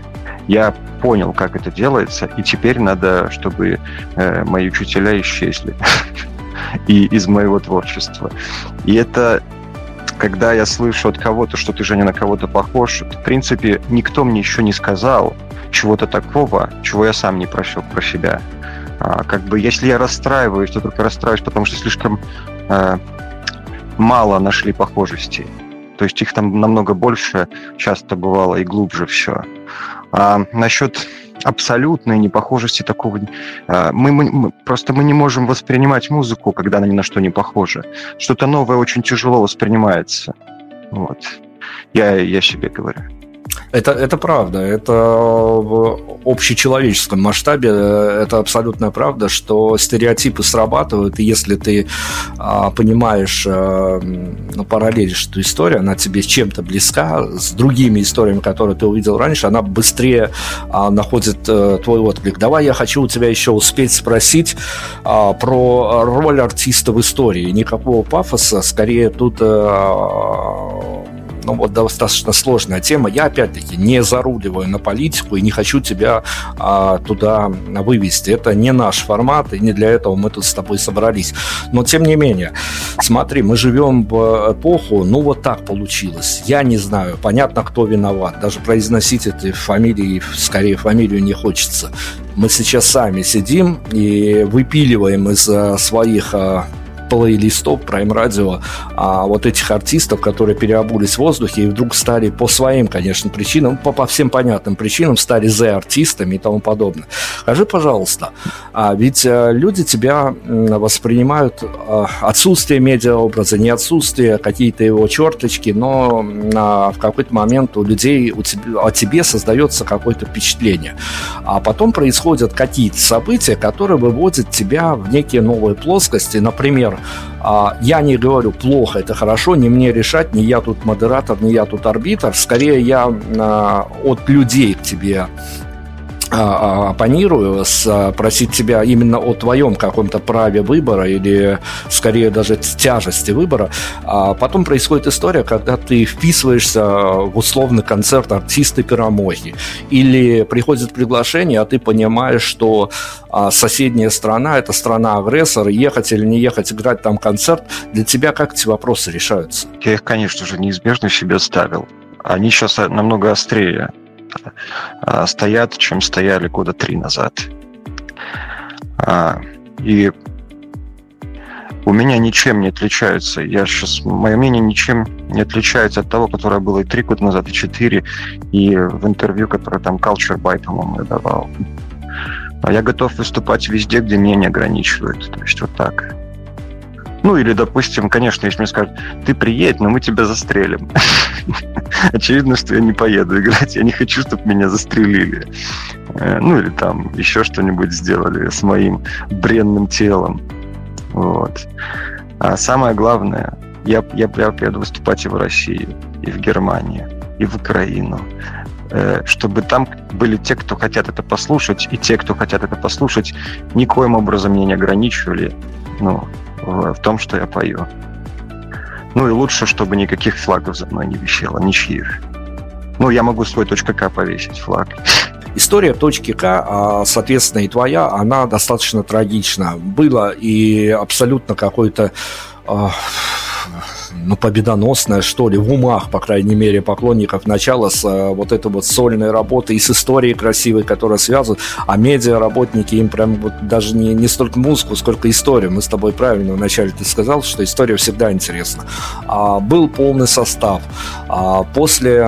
Я понял, как это делается, и теперь надо, чтобы э, мои учителя исчезли и из моего творчества. И это когда я слышу от кого-то, что ты, Женя, на кого-то похож, в принципе, никто мне еще не сказал чего-то такого, чего я сам не просек про себя. А, как бы, если я расстраиваюсь, то только расстраиваюсь, потому что слишком э, мало нашли похожестей. То есть их там намного больше, часто бывало и глубже все. А насчет абсолютной непохожести такого... А, мы, мы, мы, просто мы не можем воспринимать музыку, когда она ни на что не похожа. Что-то новое очень тяжело воспринимается. Вот. Я, я себе говорю. Это, это правда. Это в общечеловеческом масштабе э, это абсолютная правда, что стереотипы срабатывают, и если ты а, понимаешь а, ну, параллели, что история, она тебе чем-то близка, с другими историями, которые ты увидел раньше, она быстрее а, находит а, твой отклик. Давай я хочу у тебя еще успеть спросить а, про роль артиста в истории. Никакого пафоса, скорее тут а, ну, вот достаточно сложная тема. Я, опять-таки, не заруливаю на политику и не хочу тебя а, туда вывести. Это не наш формат, и не для этого мы тут с тобой собрались. Но, тем не менее, смотри, мы живем в эпоху, ну, вот так получилось. Я не знаю, понятно, кто виноват. Даже произносить эти фамилии, скорее, фамилию не хочется. Мы сейчас сами сидим и выпиливаем из своих а, плейлистов Prime Radio а, вот этих артистов, которые переобулись в воздухе и вдруг стали по своим, конечно, причинам, по, по всем понятным причинам стали Z-артистами и тому подобное. Скажи, пожалуйста, а ведь а, люди тебя воспринимают а, отсутствие медиаобраза, не отсутствие, какие-то его черточки, но а, в какой-то момент у людей у тебя, о тебе создается какое-то впечатление. А потом происходят какие-то события, которые выводят тебя в некие новые плоскости. Например, я не говорю плохо, это хорошо, не мне решать, не я тут модератор, не я тут арбитр, скорее я а, от людей к тебе а, а, оппонирую, просить тебя именно о твоем каком-то праве выбора или скорее даже тяжести выбора. А потом происходит история, когда ты вписываешься в условный концерт артиста Перамохи или приходит приглашение, а ты понимаешь, что а, соседняя страна – это страна-агрессор, ехать или не ехать, играть там концерт. Для тебя как эти вопросы решаются? Я их, конечно же, неизбежно себе ставил. Они сейчас намного острее а, стоят, чем стояли года три назад. А, и у меня ничем не отличаются. Я сейчас, мое мнение ничем не отличается от того, которое было и три года назад, и четыре, и в интервью, которое там Culture By, по-моему, я давал. А я готов выступать везде, где меня не ограничивают. То есть вот так. Ну, или, допустим, конечно, если мне скажут, ты приедь, но мы тебя застрелим. Очевидно, что я не поеду играть. Я не хочу, чтобы меня застрелили. Э, ну, или там еще что-нибудь сделали с моим бренным телом. Вот. А самое главное, я, я, я приеду выступать и в Россию, и в Германию, и в Украину, э, чтобы там были те, кто хотят это послушать, и те, кто хотят это послушать, никоим образом меня не ограничивали. Ну, в, в том, что я пою. Ну и лучше, чтобы никаких флагов за мной не висело, ничьих. Ну, я могу свой .к повесить флаг. История точки К, а, соответственно, и твоя, она достаточно трагична. Было и абсолютно какой-то а, ну, победоносная, что ли, в умах, по крайней мере, поклонников начала с э, вот этой вот сольной работы и с историей красивой, которая связывает, а медиа-работники им прям вот даже не, не столько музыку, сколько историю. Мы с тобой правильно вначале ты сказал, что история всегда интересна. А, был полный состав. А после,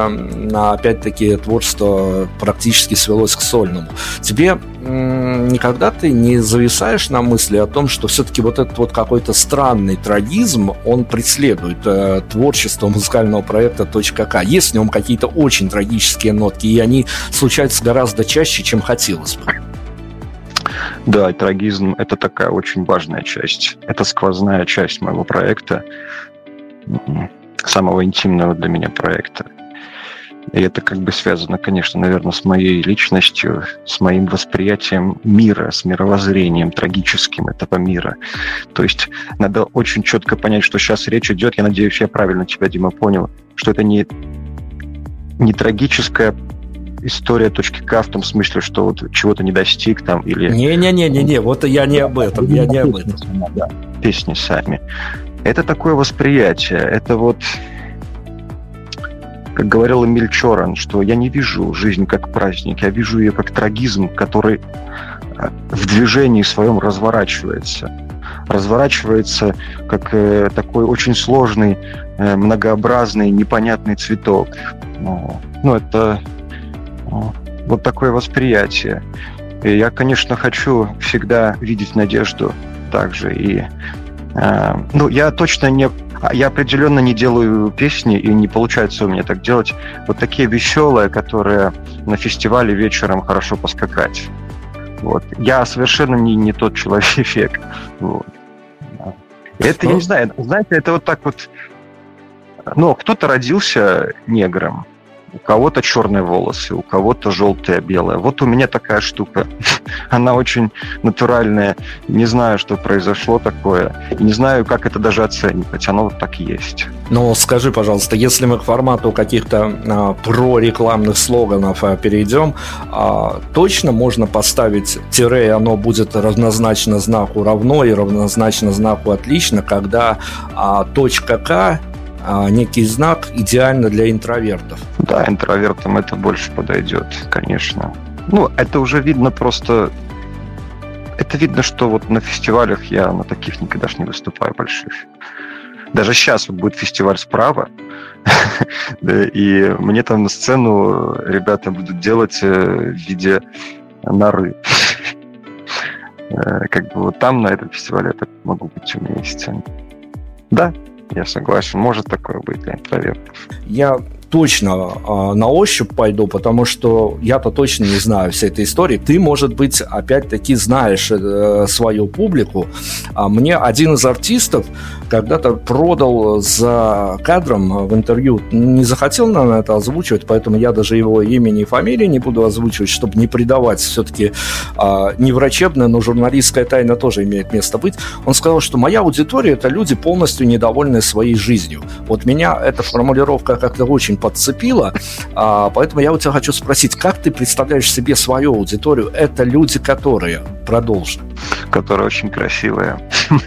опять-таки, творчество практически свелось к сольному. Тебе никогда ты не зависаешь на мысли о том, что все-таки вот этот вот какой-то странный трагизм, он преследует э, творчество музыкального проекта .к. Есть в нем какие-то очень трагические нотки, и они случаются гораздо чаще, чем хотелось бы. Да, трагизм – это такая очень важная часть. Это сквозная часть моего проекта, самого интимного для меня проекта. И это как бы связано, конечно, наверное, с моей личностью, с моим восприятием мира, с мировоззрением трагическим этого мира. То есть надо очень четко понять, что сейчас речь идет, я надеюсь, я правильно тебя, Дима, понял, что это не, не трагическая история точки К в том смысле, что вот чего-то не достиг там или... Не-не-не-не-не, вот я не об этом, я не об этом. Песни сами. Это такое восприятие, это вот как говорил Эмиль Чоран, что я не вижу жизнь как праздник, я вижу ее как трагизм, который в движении своем разворачивается. Разворачивается как э, такой очень сложный, э, многообразный, непонятный цветок. Ну, ну это ну, вот такое восприятие. И я, конечно, хочу всегда видеть надежду также. И, э, ну, я точно не я определенно не делаю песни, и не получается у меня так делать. Вот такие веселые, которые на фестивале вечером хорошо поскакать. Вот. Я совершенно не, не тот человек. Вот. Это, я не знаю, знаете, это вот так вот... Ну, кто-то родился негром, у кого-то черные волосы, у кого-то желтые, белые. Вот у меня такая штука. Она очень натуральная. Не знаю, что произошло такое. И не знаю, как это даже оценивать. Оно вот так есть. Но скажи, пожалуйста, если мы к формату каких-то а, прорекламных слоганов а, перейдем, а, точно можно поставить тире, и оно будет равнозначно знаку равно и равнозначно знаку отлично, когда а, точка К некий знак идеально для интровертов. Да, интровертам это больше подойдет, конечно. Ну, это уже видно просто... Это видно, что вот на фестивалях я на таких никогда не выступаю больших. Даже сейчас вот будет фестиваль справа, и мне там на сцену ребята будут делать э, в виде норы. Э, как бы вот там, на этом фестивале, я могу быть вместе. Да, я согласен, может такое быть для интровертов. Я точно э, на ощупь пойду, потому что я-то точно не знаю всей этой истории. Ты, может быть, опять-таки знаешь э, свою публику. А мне один из артистов когда-то продал за кадром в интервью, не захотел, наверное, это озвучивать, поэтому я даже его имени и фамилии не буду озвучивать, чтобы не предавать все-таки э, не врачебная, но журналистская тайна тоже имеет место быть. Он сказал, что моя аудитория – это люди, полностью недовольные своей жизнью. Вот меня эта формулировка как-то очень очень подцепило. А, поэтому я у тебя хочу спросить, как ты представляешь себе свою аудиторию? Это люди, которые, продолжи. Которые очень красивые.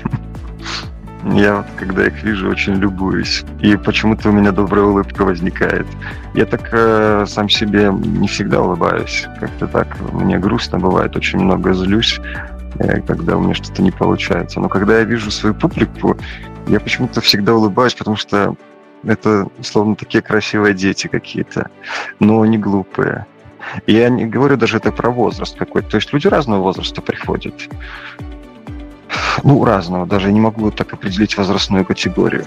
Я, когда их вижу, очень любуюсь. И почему-то у меня добрая улыбка возникает. Я так э, сам себе не всегда улыбаюсь. Как-то так мне грустно бывает, очень много злюсь, э, когда у меня что-то не получается. Но когда я вижу свою публику, я почему-то всегда улыбаюсь, потому что это, словно такие красивые дети какие-то, но не глупые. я не говорю даже это про возраст какой-то. То есть люди разного возраста приходят. Ну, разного. Даже не могу так определить возрастную категорию.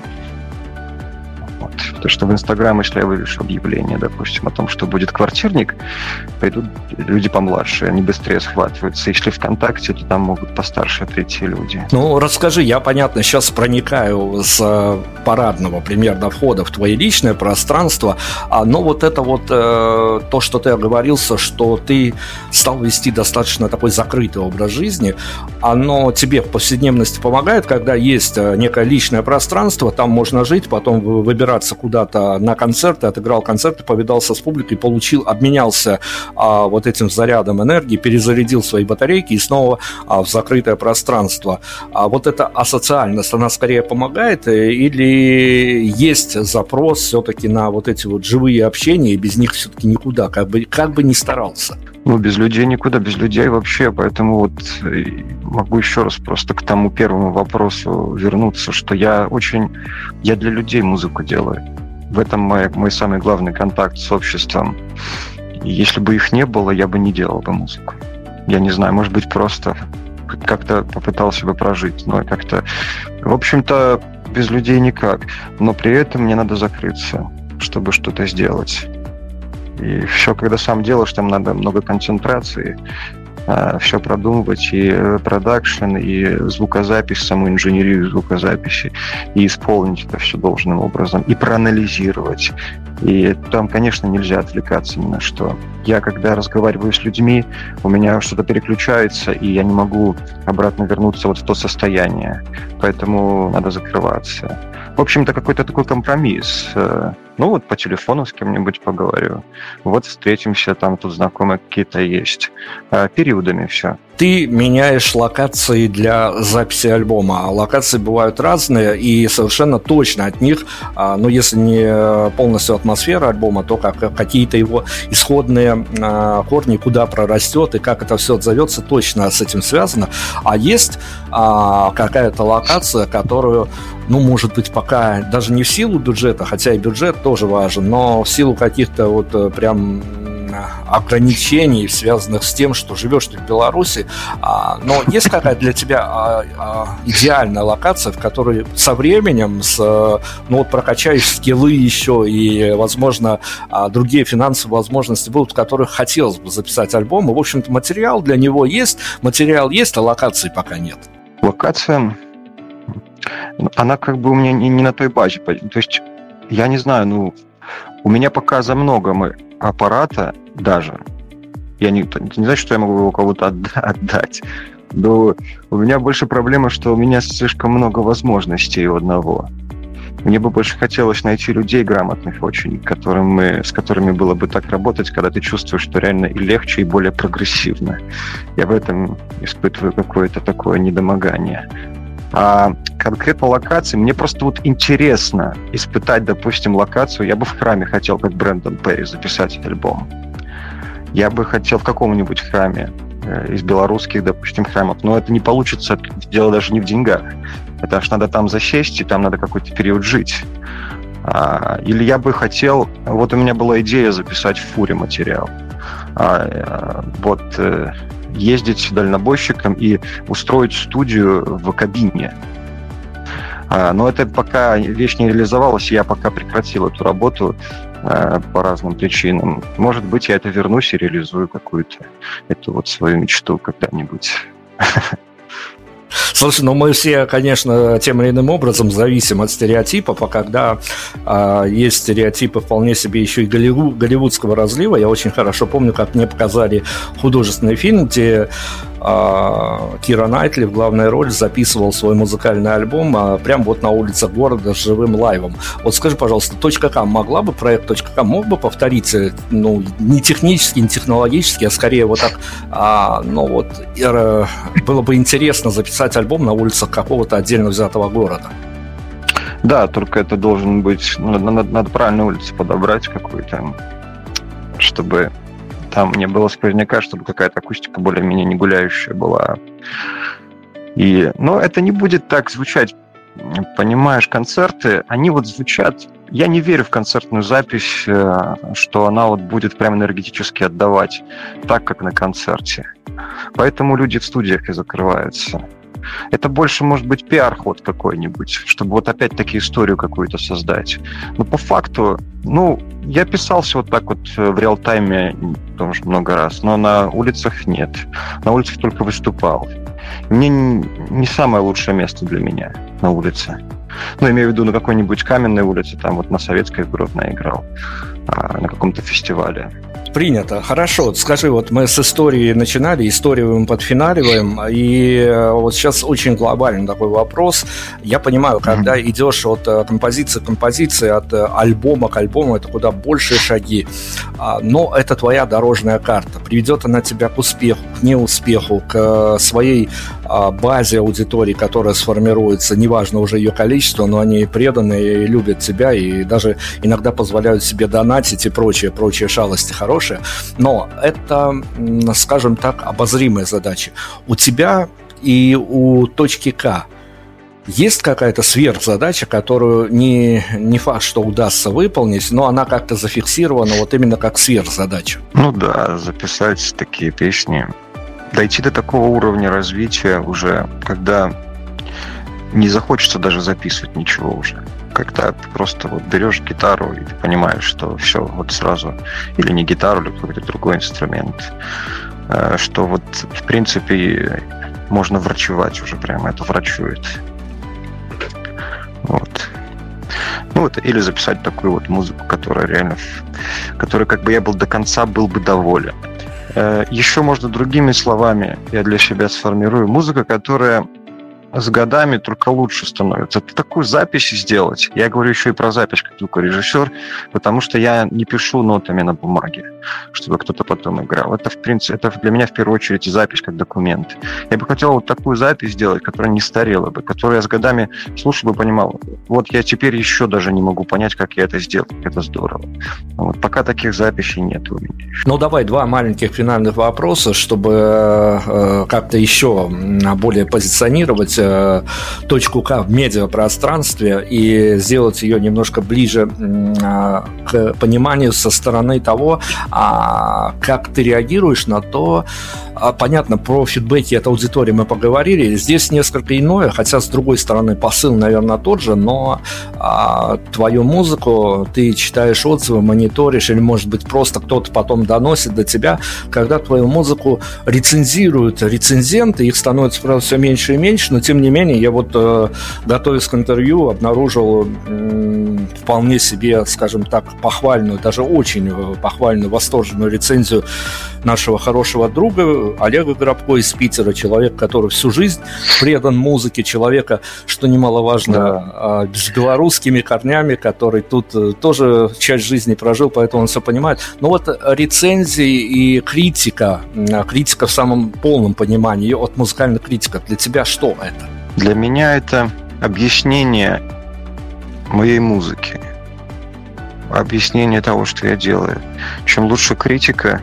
То, что в Инстаграм, если я вывешу объявление, допустим, о том, что будет квартирник, пойдут люди помладше, они быстрее схватываются. Если ВКонтакте, то там могут постарше прийти люди. Ну, расскажи, я, понятно, сейчас проникаю с э, парадного примерно входа в твое личное пространство, а, но вот это вот э, то, что ты оговорился, что ты стал вести достаточно такой закрытый образ жизни, оно тебе в повседневности помогает, когда есть э, некое личное пространство, там можно жить, потом выбираться куда куда-то на концерты, отыграл концерты, повидался с публикой, получил, обменялся а, вот этим зарядом энергии, перезарядил свои батарейки и снова а, в закрытое пространство. А вот эта асоциальность, она скорее помогает э, или есть запрос все-таки на вот эти вот живые общения, и без них все-таки никуда, как бы, как бы ни старался? Ну, без людей никуда, без людей вообще. Поэтому вот э, могу еще раз просто к тому первому вопросу вернуться, что я очень... Я для людей музыку делаю. В этом мой, мой самый главный контакт с обществом. И если бы их не было, я бы не делал бы музыку. Я не знаю, может быть, просто как-то попытался бы прожить, но как-то... В общем-то, без людей никак. Но при этом мне надо закрыться, чтобы что-то сделать. И все, когда сам делаешь, там надо много концентрации, а, все продумывать, и э, продакшн, и звукозапись, саму инженерию звукозаписи, и исполнить это все должным образом, и проанализировать. И там, конечно, нельзя отвлекаться ни на что. Я, когда разговариваю с людьми, у меня что-то переключается, и я не могу обратно вернуться вот в то состояние. Поэтому надо закрываться. В общем-то, какой-то такой компромисс. Ну вот по телефону с кем-нибудь поговорю. Вот встретимся, там тут знакомые какие-то есть. Э, периодами все. Ты меняешь локации для записи альбома. Локации бывают разные, и совершенно точно от них, а, ну, если не полностью атмосфера альбома, то как какие-то его исходные а, корни, куда прорастет и как это все отзовется, точно с этим связано. А есть а, какая-то локация, которую ну, может быть, пока даже не в силу бюджета, хотя и бюджет тоже важен, но в силу каких-то вот э, прям ограничений, связанных с тем, что живешь ты в Беларуси. А, но есть какая для тебя а, а, идеальная локация, в которой со временем, с, ну вот прокачаешь скиллы еще и, возможно, другие финансовые возможности будут, в которых хотелось бы записать альбом. И, в общем-то, материал для него есть, материал есть, а локации пока нет. Локация, она как бы у меня не, не на той базе. То есть, я не знаю, ну, у меня пока за много мы аппарата даже. Я не, не знаю, что я могу его кого-то отдать. Но у меня больше проблема, что у меня слишком много возможностей у одного. Мне бы больше хотелось найти людей грамотных очень, которым с которыми было бы так работать, когда ты чувствуешь, что реально и легче, и более прогрессивно. Я в этом испытываю какое-то такое недомогание. А конкретно локации, мне просто вот интересно испытать, допустим, локацию. Я бы в храме хотел, как Брэндон Перри, записать альбом. Я бы хотел в каком-нибудь храме э, из белорусских, допустим, храмов. Но это не получится, дело даже не в деньгах. Это аж надо там засесть, и там надо какой-то период жить. А, или я бы хотел... Вот у меня была идея записать в фуре материал. А, а, вот э, ездить дальнобойщиком и устроить студию в кабине. А, но это пока вещь не реализовалась, я пока прекратил эту работу а, по разным причинам. Может быть, я это вернусь и реализую какую-то эту вот свою мечту когда-нибудь. Слушай, ну мы все, конечно, тем или иным образом зависим от стереотипов, а когда а, есть стереотипы вполне себе еще и голливуд, голливудского разлива, я очень хорошо помню, как мне показали художественный фильм, где а, Кира Найтли в главной роли записывал свой музыкальный альбом а, прямо вот на улицах города с живым лайвом. Вот скажи, пожалуйста, точка .ком могла бы, проект точка .ком мог бы повторить, э, ну, не технически, не технологически, а скорее вот так, а, ну вот, э, было бы интересно записать альбом на улицах какого-то отдельно взятого города. Да, только это должен быть, ну, надо, надо правильную улицу подобрать какую-то, чтобы там не было сквозняка, чтобы какая-то акустика более-менее не гуляющая была. И, но это не будет так звучать, понимаешь, концерты, они вот звучат... Я не верю в концертную запись, э, что она вот будет прям энергетически отдавать так, как на концерте. Поэтому люди в студиях и закрываются. Это больше может быть пиар-ход какой-нибудь, чтобы вот опять-таки историю какую-то создать. Но по факту, ну, я писался вот так вот э, в реал-тайме тоже много раз, но на улицах нет. На улицах только выступал. Мне не самое лучшее место для меня на улице. Ну, имею в виду на какой-нибудь каменной улице, там вот на Советской Гродно играл, а, на каком-то фестивале. Принято. Хорошо. Скажи, вот мы с истории начинали, историю мы подфиналиваем, и э, вот сейчас очень глобальный такой вопрос. Я понимаю, когда mm-hmm. идешь от э, композиции к композиции, от э, альбома к альбому, это куда большие шаги. А, но это твоя дорожная карта. Приведет она тебя к успеху, к неуспеху, к своей а, базе аудитории, которая сформируется, неважно уже ее количество, но они преданы и любят тебя, и даже иногда позволяют себе донатить и прочие, прочие шалости хорошие. Но это, скажем так, обозримая задача. У тебя и у точки К есть какая-то сверхзадача, которую не, не факт, что удастся выполнить, но она как-то зафиксирована вот именно как сверхзадача. Ну да, записать такие песни дойти до такого уровня развития уже, когда не захочется даже записывать ничего уже. Когда ты просто вот берешь гитару и ты понимаешь, что все, вот сразу, или не гитару, или какой-то другой инструмент, э, что вот в принципе можно врачевать уже прямо, это врачует. Вот. Ну, вот, или записать такую вот музыку, которая реально, которой как бы я был до конца был бы доволен. Э, Еще можно другими словами, я для себя сформирую, музыка, которая с годами только лучше становится. Такую запись сделать, я говорю еще и про запись как звукорежиссер, потому что я не пишу нотами на бумаге, чтобы кто-то потом играл. Это, в принципе, это для меня в первую очередь запись как документ. Я бы хотел вот такую запись сделать, которая не старела бы, которую я с годами слушал бы, понимал, вот я теперь еще даже не могу понять, как я это сделал. Это здорово. Вот пока таких записей нет у меня. Ну, давай два маленьких финальных вопроса, чтобы э, как-то еще более позиционировать э, точку К в медиапространстве и сделать ее немножко ближе э, к пониманию со стороны того, а, как ты реагируешь на то, а, понятно, про фидбэки от аудитории мы поговорили. Здесь несколько иное, хотя, с другой стороны, посыл, наверное, тот же, но а, твою музыку ты читаешь отзывы, мониторишь, или, может быть, просто кто-то потом доносит до тебя, когда твою музыку рецензируют рецензенты, их становится, правда, все меньше и меньше, но, тем не менее, я вот, э, готовясь к интервью, обнаружил э, вполне себе, скажем так, похвальную, даже очень э, похвальную, восторженную рецензию нашего хорошего друга Олега Грабко из Питера, человек, который всю жизнь предан музыке, человека, что немаловажно, да. с белорусскими корнями, который тут э, тоже часть жизни прожил, поэтому он все понимает. Но вот рецензии и критика, критика в самом полном понимании, от музыкальных критиков, для тебя что это? Для меня это объяснение моей музыки, объяснение того, что я делаю. Чем лучше критика,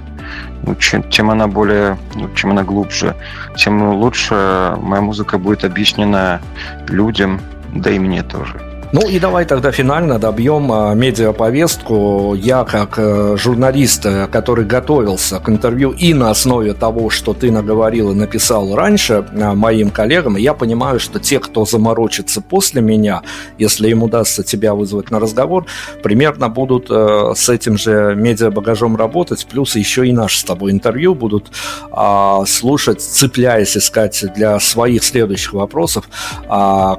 ну, чем, чем она более, ну, чем она глубже, тем лучше моя музыка будет объяснена людям, да и мне тоже. Ну и давай тогда финально добьем а, медиаповестку. Я как э, журналист, э, который готовился к интервью и на основе того, что ты наговорил и написал раньше а, моим коллегам, я понимаю, что те, кто заморочится после меня, если им удастся тебя вызвать на разговор, примерно будут э, с этим же медиабагажом работать, плюс еще и наше с тобой интервью будут а, слушать, цепляясь, искать для своих следующих вопросов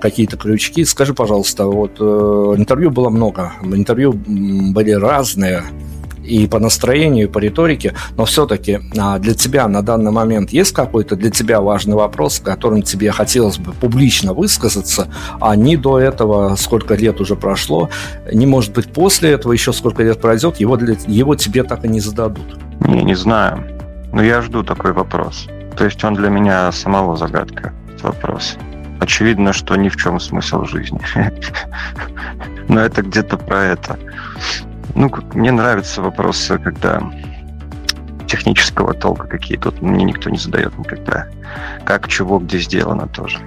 какие-то крючки. Скажи, пожалуйста, вот э, интервью было много, интервью были разные и по настроению, и по риторике, но все-таки а, для тебя на данный момент есть какой-то для тебя важный вопрос, которым тебе хотелось бы публично высказаться, а не до этого, сколько лет уже прошло, не может быть после этого еще сколько лет пройдет, его, для, его тебе так и не зададут? Не, не знаю. Но я жду такой вопрос. То есть он для меня самого загадка, этот вопрос очевидно, что ни в чем смысл жизни. Но это где-то про это. Ну, мне нравятся вопросы, когда технического толка какие-то мне никто не задает никогда. Как, чего, где сделано тоже.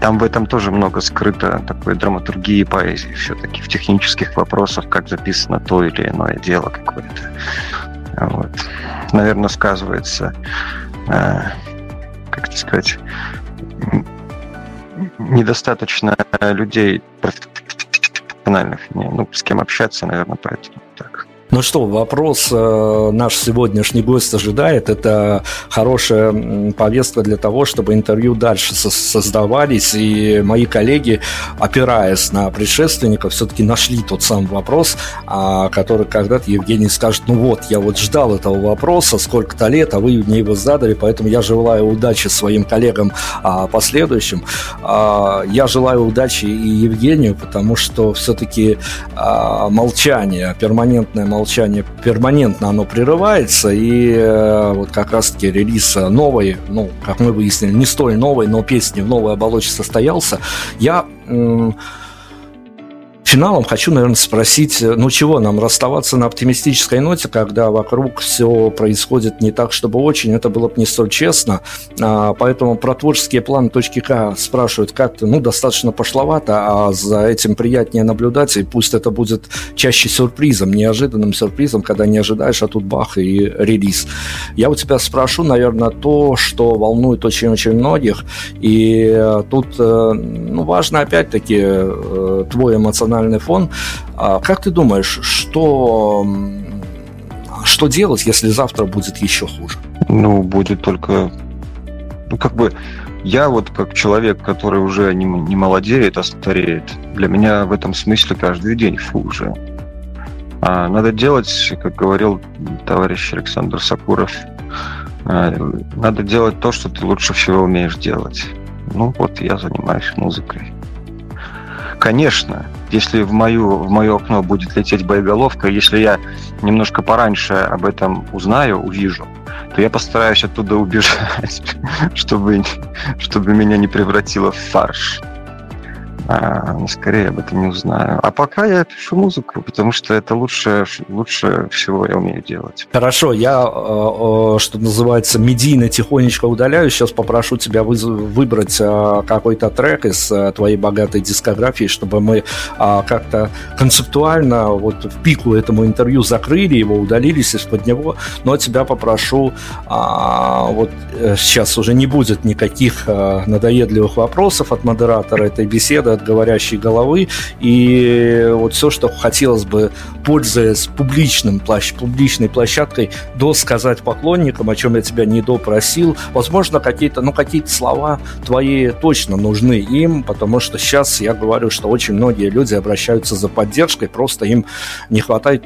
Там в этом тоже много скрыто такой драматургии и поэзии все-таки, в технических вопросах, как записано то или иное дело какое-то. Вот. Наверное, сказывается, э, как это сказать, недостаточно людей профессиональных, ну, с кем общаться, наверное, поэтому. Ну что, вопрос э, наш сегодняшний гость ожидает. Это хорошая повестка для того, чтобы интервью дальше со- создавались. И мои коллеги, опираясь на предшественников, все-таки нашли тот самый вопрос, а, который когда-то Евгений скажет, ну вот, я вот ждал этого вопроса сколько-то лет, а вы мне его задали, поэтому я желаю удачи своим коллегам а, последующим. А, я желаю удачи и Евгению, потому что все-таки а, молчание, перманентное молчание молчание перманентно оно прерывается, и э, вот как раз-таки релиз новой, ну, как мы выяснили, не столь новой, но песни в новой оболочке состоялся, я Финалом хочу, наверное, спросить, э, ну чего нам расставаться на оптимистической ноте, когда вокруг все происходит не так, чтобы очень, это было бы не столь честно. А, поэтому про творческие планы точки К спрашивают как-то, ну, достаточно пошловато, а за этим приятнее наблюдать, и пусть это будет чаще сюрпризом, неожиданным сюрпризом, когда не ожидаешь, а тут бах и релиз. Я у тебя спрошу, наверное, то, что волнует очень-очень многих, и э, тут, э, ну, важно опять-таки твой эмоциональный эмоциональный фон. А как ты думаешь, что, что делать, если завтра будет еще хуже? Ну, будет только... Ну, как бы я вот как человек, который уже не, не молодеет, а стареет, для меня в этом смысле каждый день хуже. А надо делать, как говорил товарищ Александр Сакуров, а, надо делать то, что ты лучше всего умеешь делать. Ну вот я занимаюсь музыкой. Конечно, если в, мою, в мое окно будет лететь боеголовка, если я немножко пораньше об этом узнаю, увижу, то я постараюсь оттуда убежать, чтобы, чтобы меня не превратило в фарш а, скорее об этом не узнаю. А пока я пишу музыку, потому что это лучше, лучше всего я умею делать. Хорошо, я, э, э, что называется, медийно тихонечко удаляю. Сейчас попрошу тебя выбрать э, какой-то трек из твоей богатой дискографии, чтобы мы как-то концептуально вот в пику этому интервью закрыли его, удалились из-под него. Но тебя попрошу, вот сейчас уже не будет никаких надоедливых вопросов от модератора этой беседы, от говорящей головы. И вот все, что хотелось бы, пользуясь публичным, площ, публичной площадкой, досказать поклонникам, о чем я тебя не допросил. Возможно, какие-то, ну, какие-то слова твои точно нужны им, потому что сейчас я говорю, что очень многие люди обращаются за поддержкой, просто им не хватает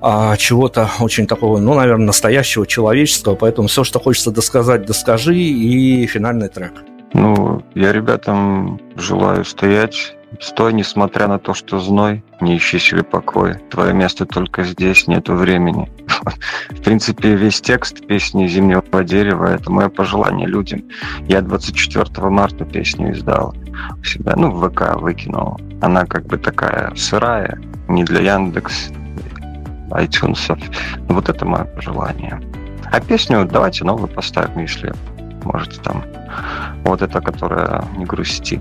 а, чего-то очень такого, ну, наверное, настоящего, человеческого. Поэтому все, что хочется досказать, доскажи, и финальный трек. Ну, я ребятам желаю стоять. Стой, несмотря на то, что зной, не ищи себе покоя. Твое место только здесь, нету времени. В принципе, весь текст песни «Зимнего дерева» — это мое пожелание людям. Я 24 марта песню издал у себя, ну, в ВК выкинул. Она как бы такая сырая, не для Яндекс, iTunes. Вот это мое пожелание. А песню давайте новую поставим, если можете там вот это, которая не грусти.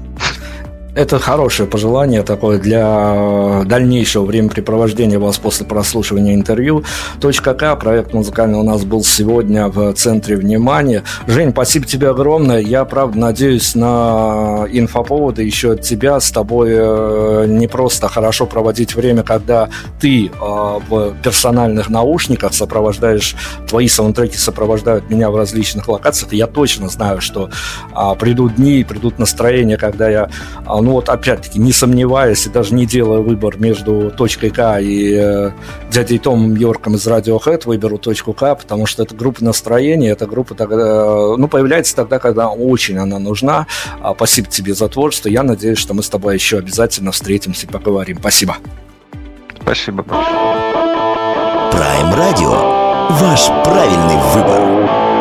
Это хорошее пожелание такое для дальнейшего времяпрепровождения вас после прослушивания интервью. Точка К, проект музыкальный у нас был сегодня в центре внимания. Жень, спасибо тебе огромное. Я, правда, надеюсь на инфоповоды еще от тебя. С тобой э, не просто хорошо проводить время, когда ты э, в персональных наушниках сопровождаешь, твои саундтреки сопровождают меня в различных локациях. Я точно знаю, что а, придут дни, придут настроения, когда я а, ну вот опять-таки, не сомневаясь и даже не делая выбор между точкой К и э, дядей Томом Йорком из Radiohead, выберу точку К, потому что это группа настроения, эта группа тогда, ну, появляется тогда, когда очень она нужна. А, спасибо тебе за творчество. Я надеюсь, что мы с тобой еще обязательно встретимся и поговорим. Спасибо. Спасибо. Prime Radio. Ваш правильный выбор.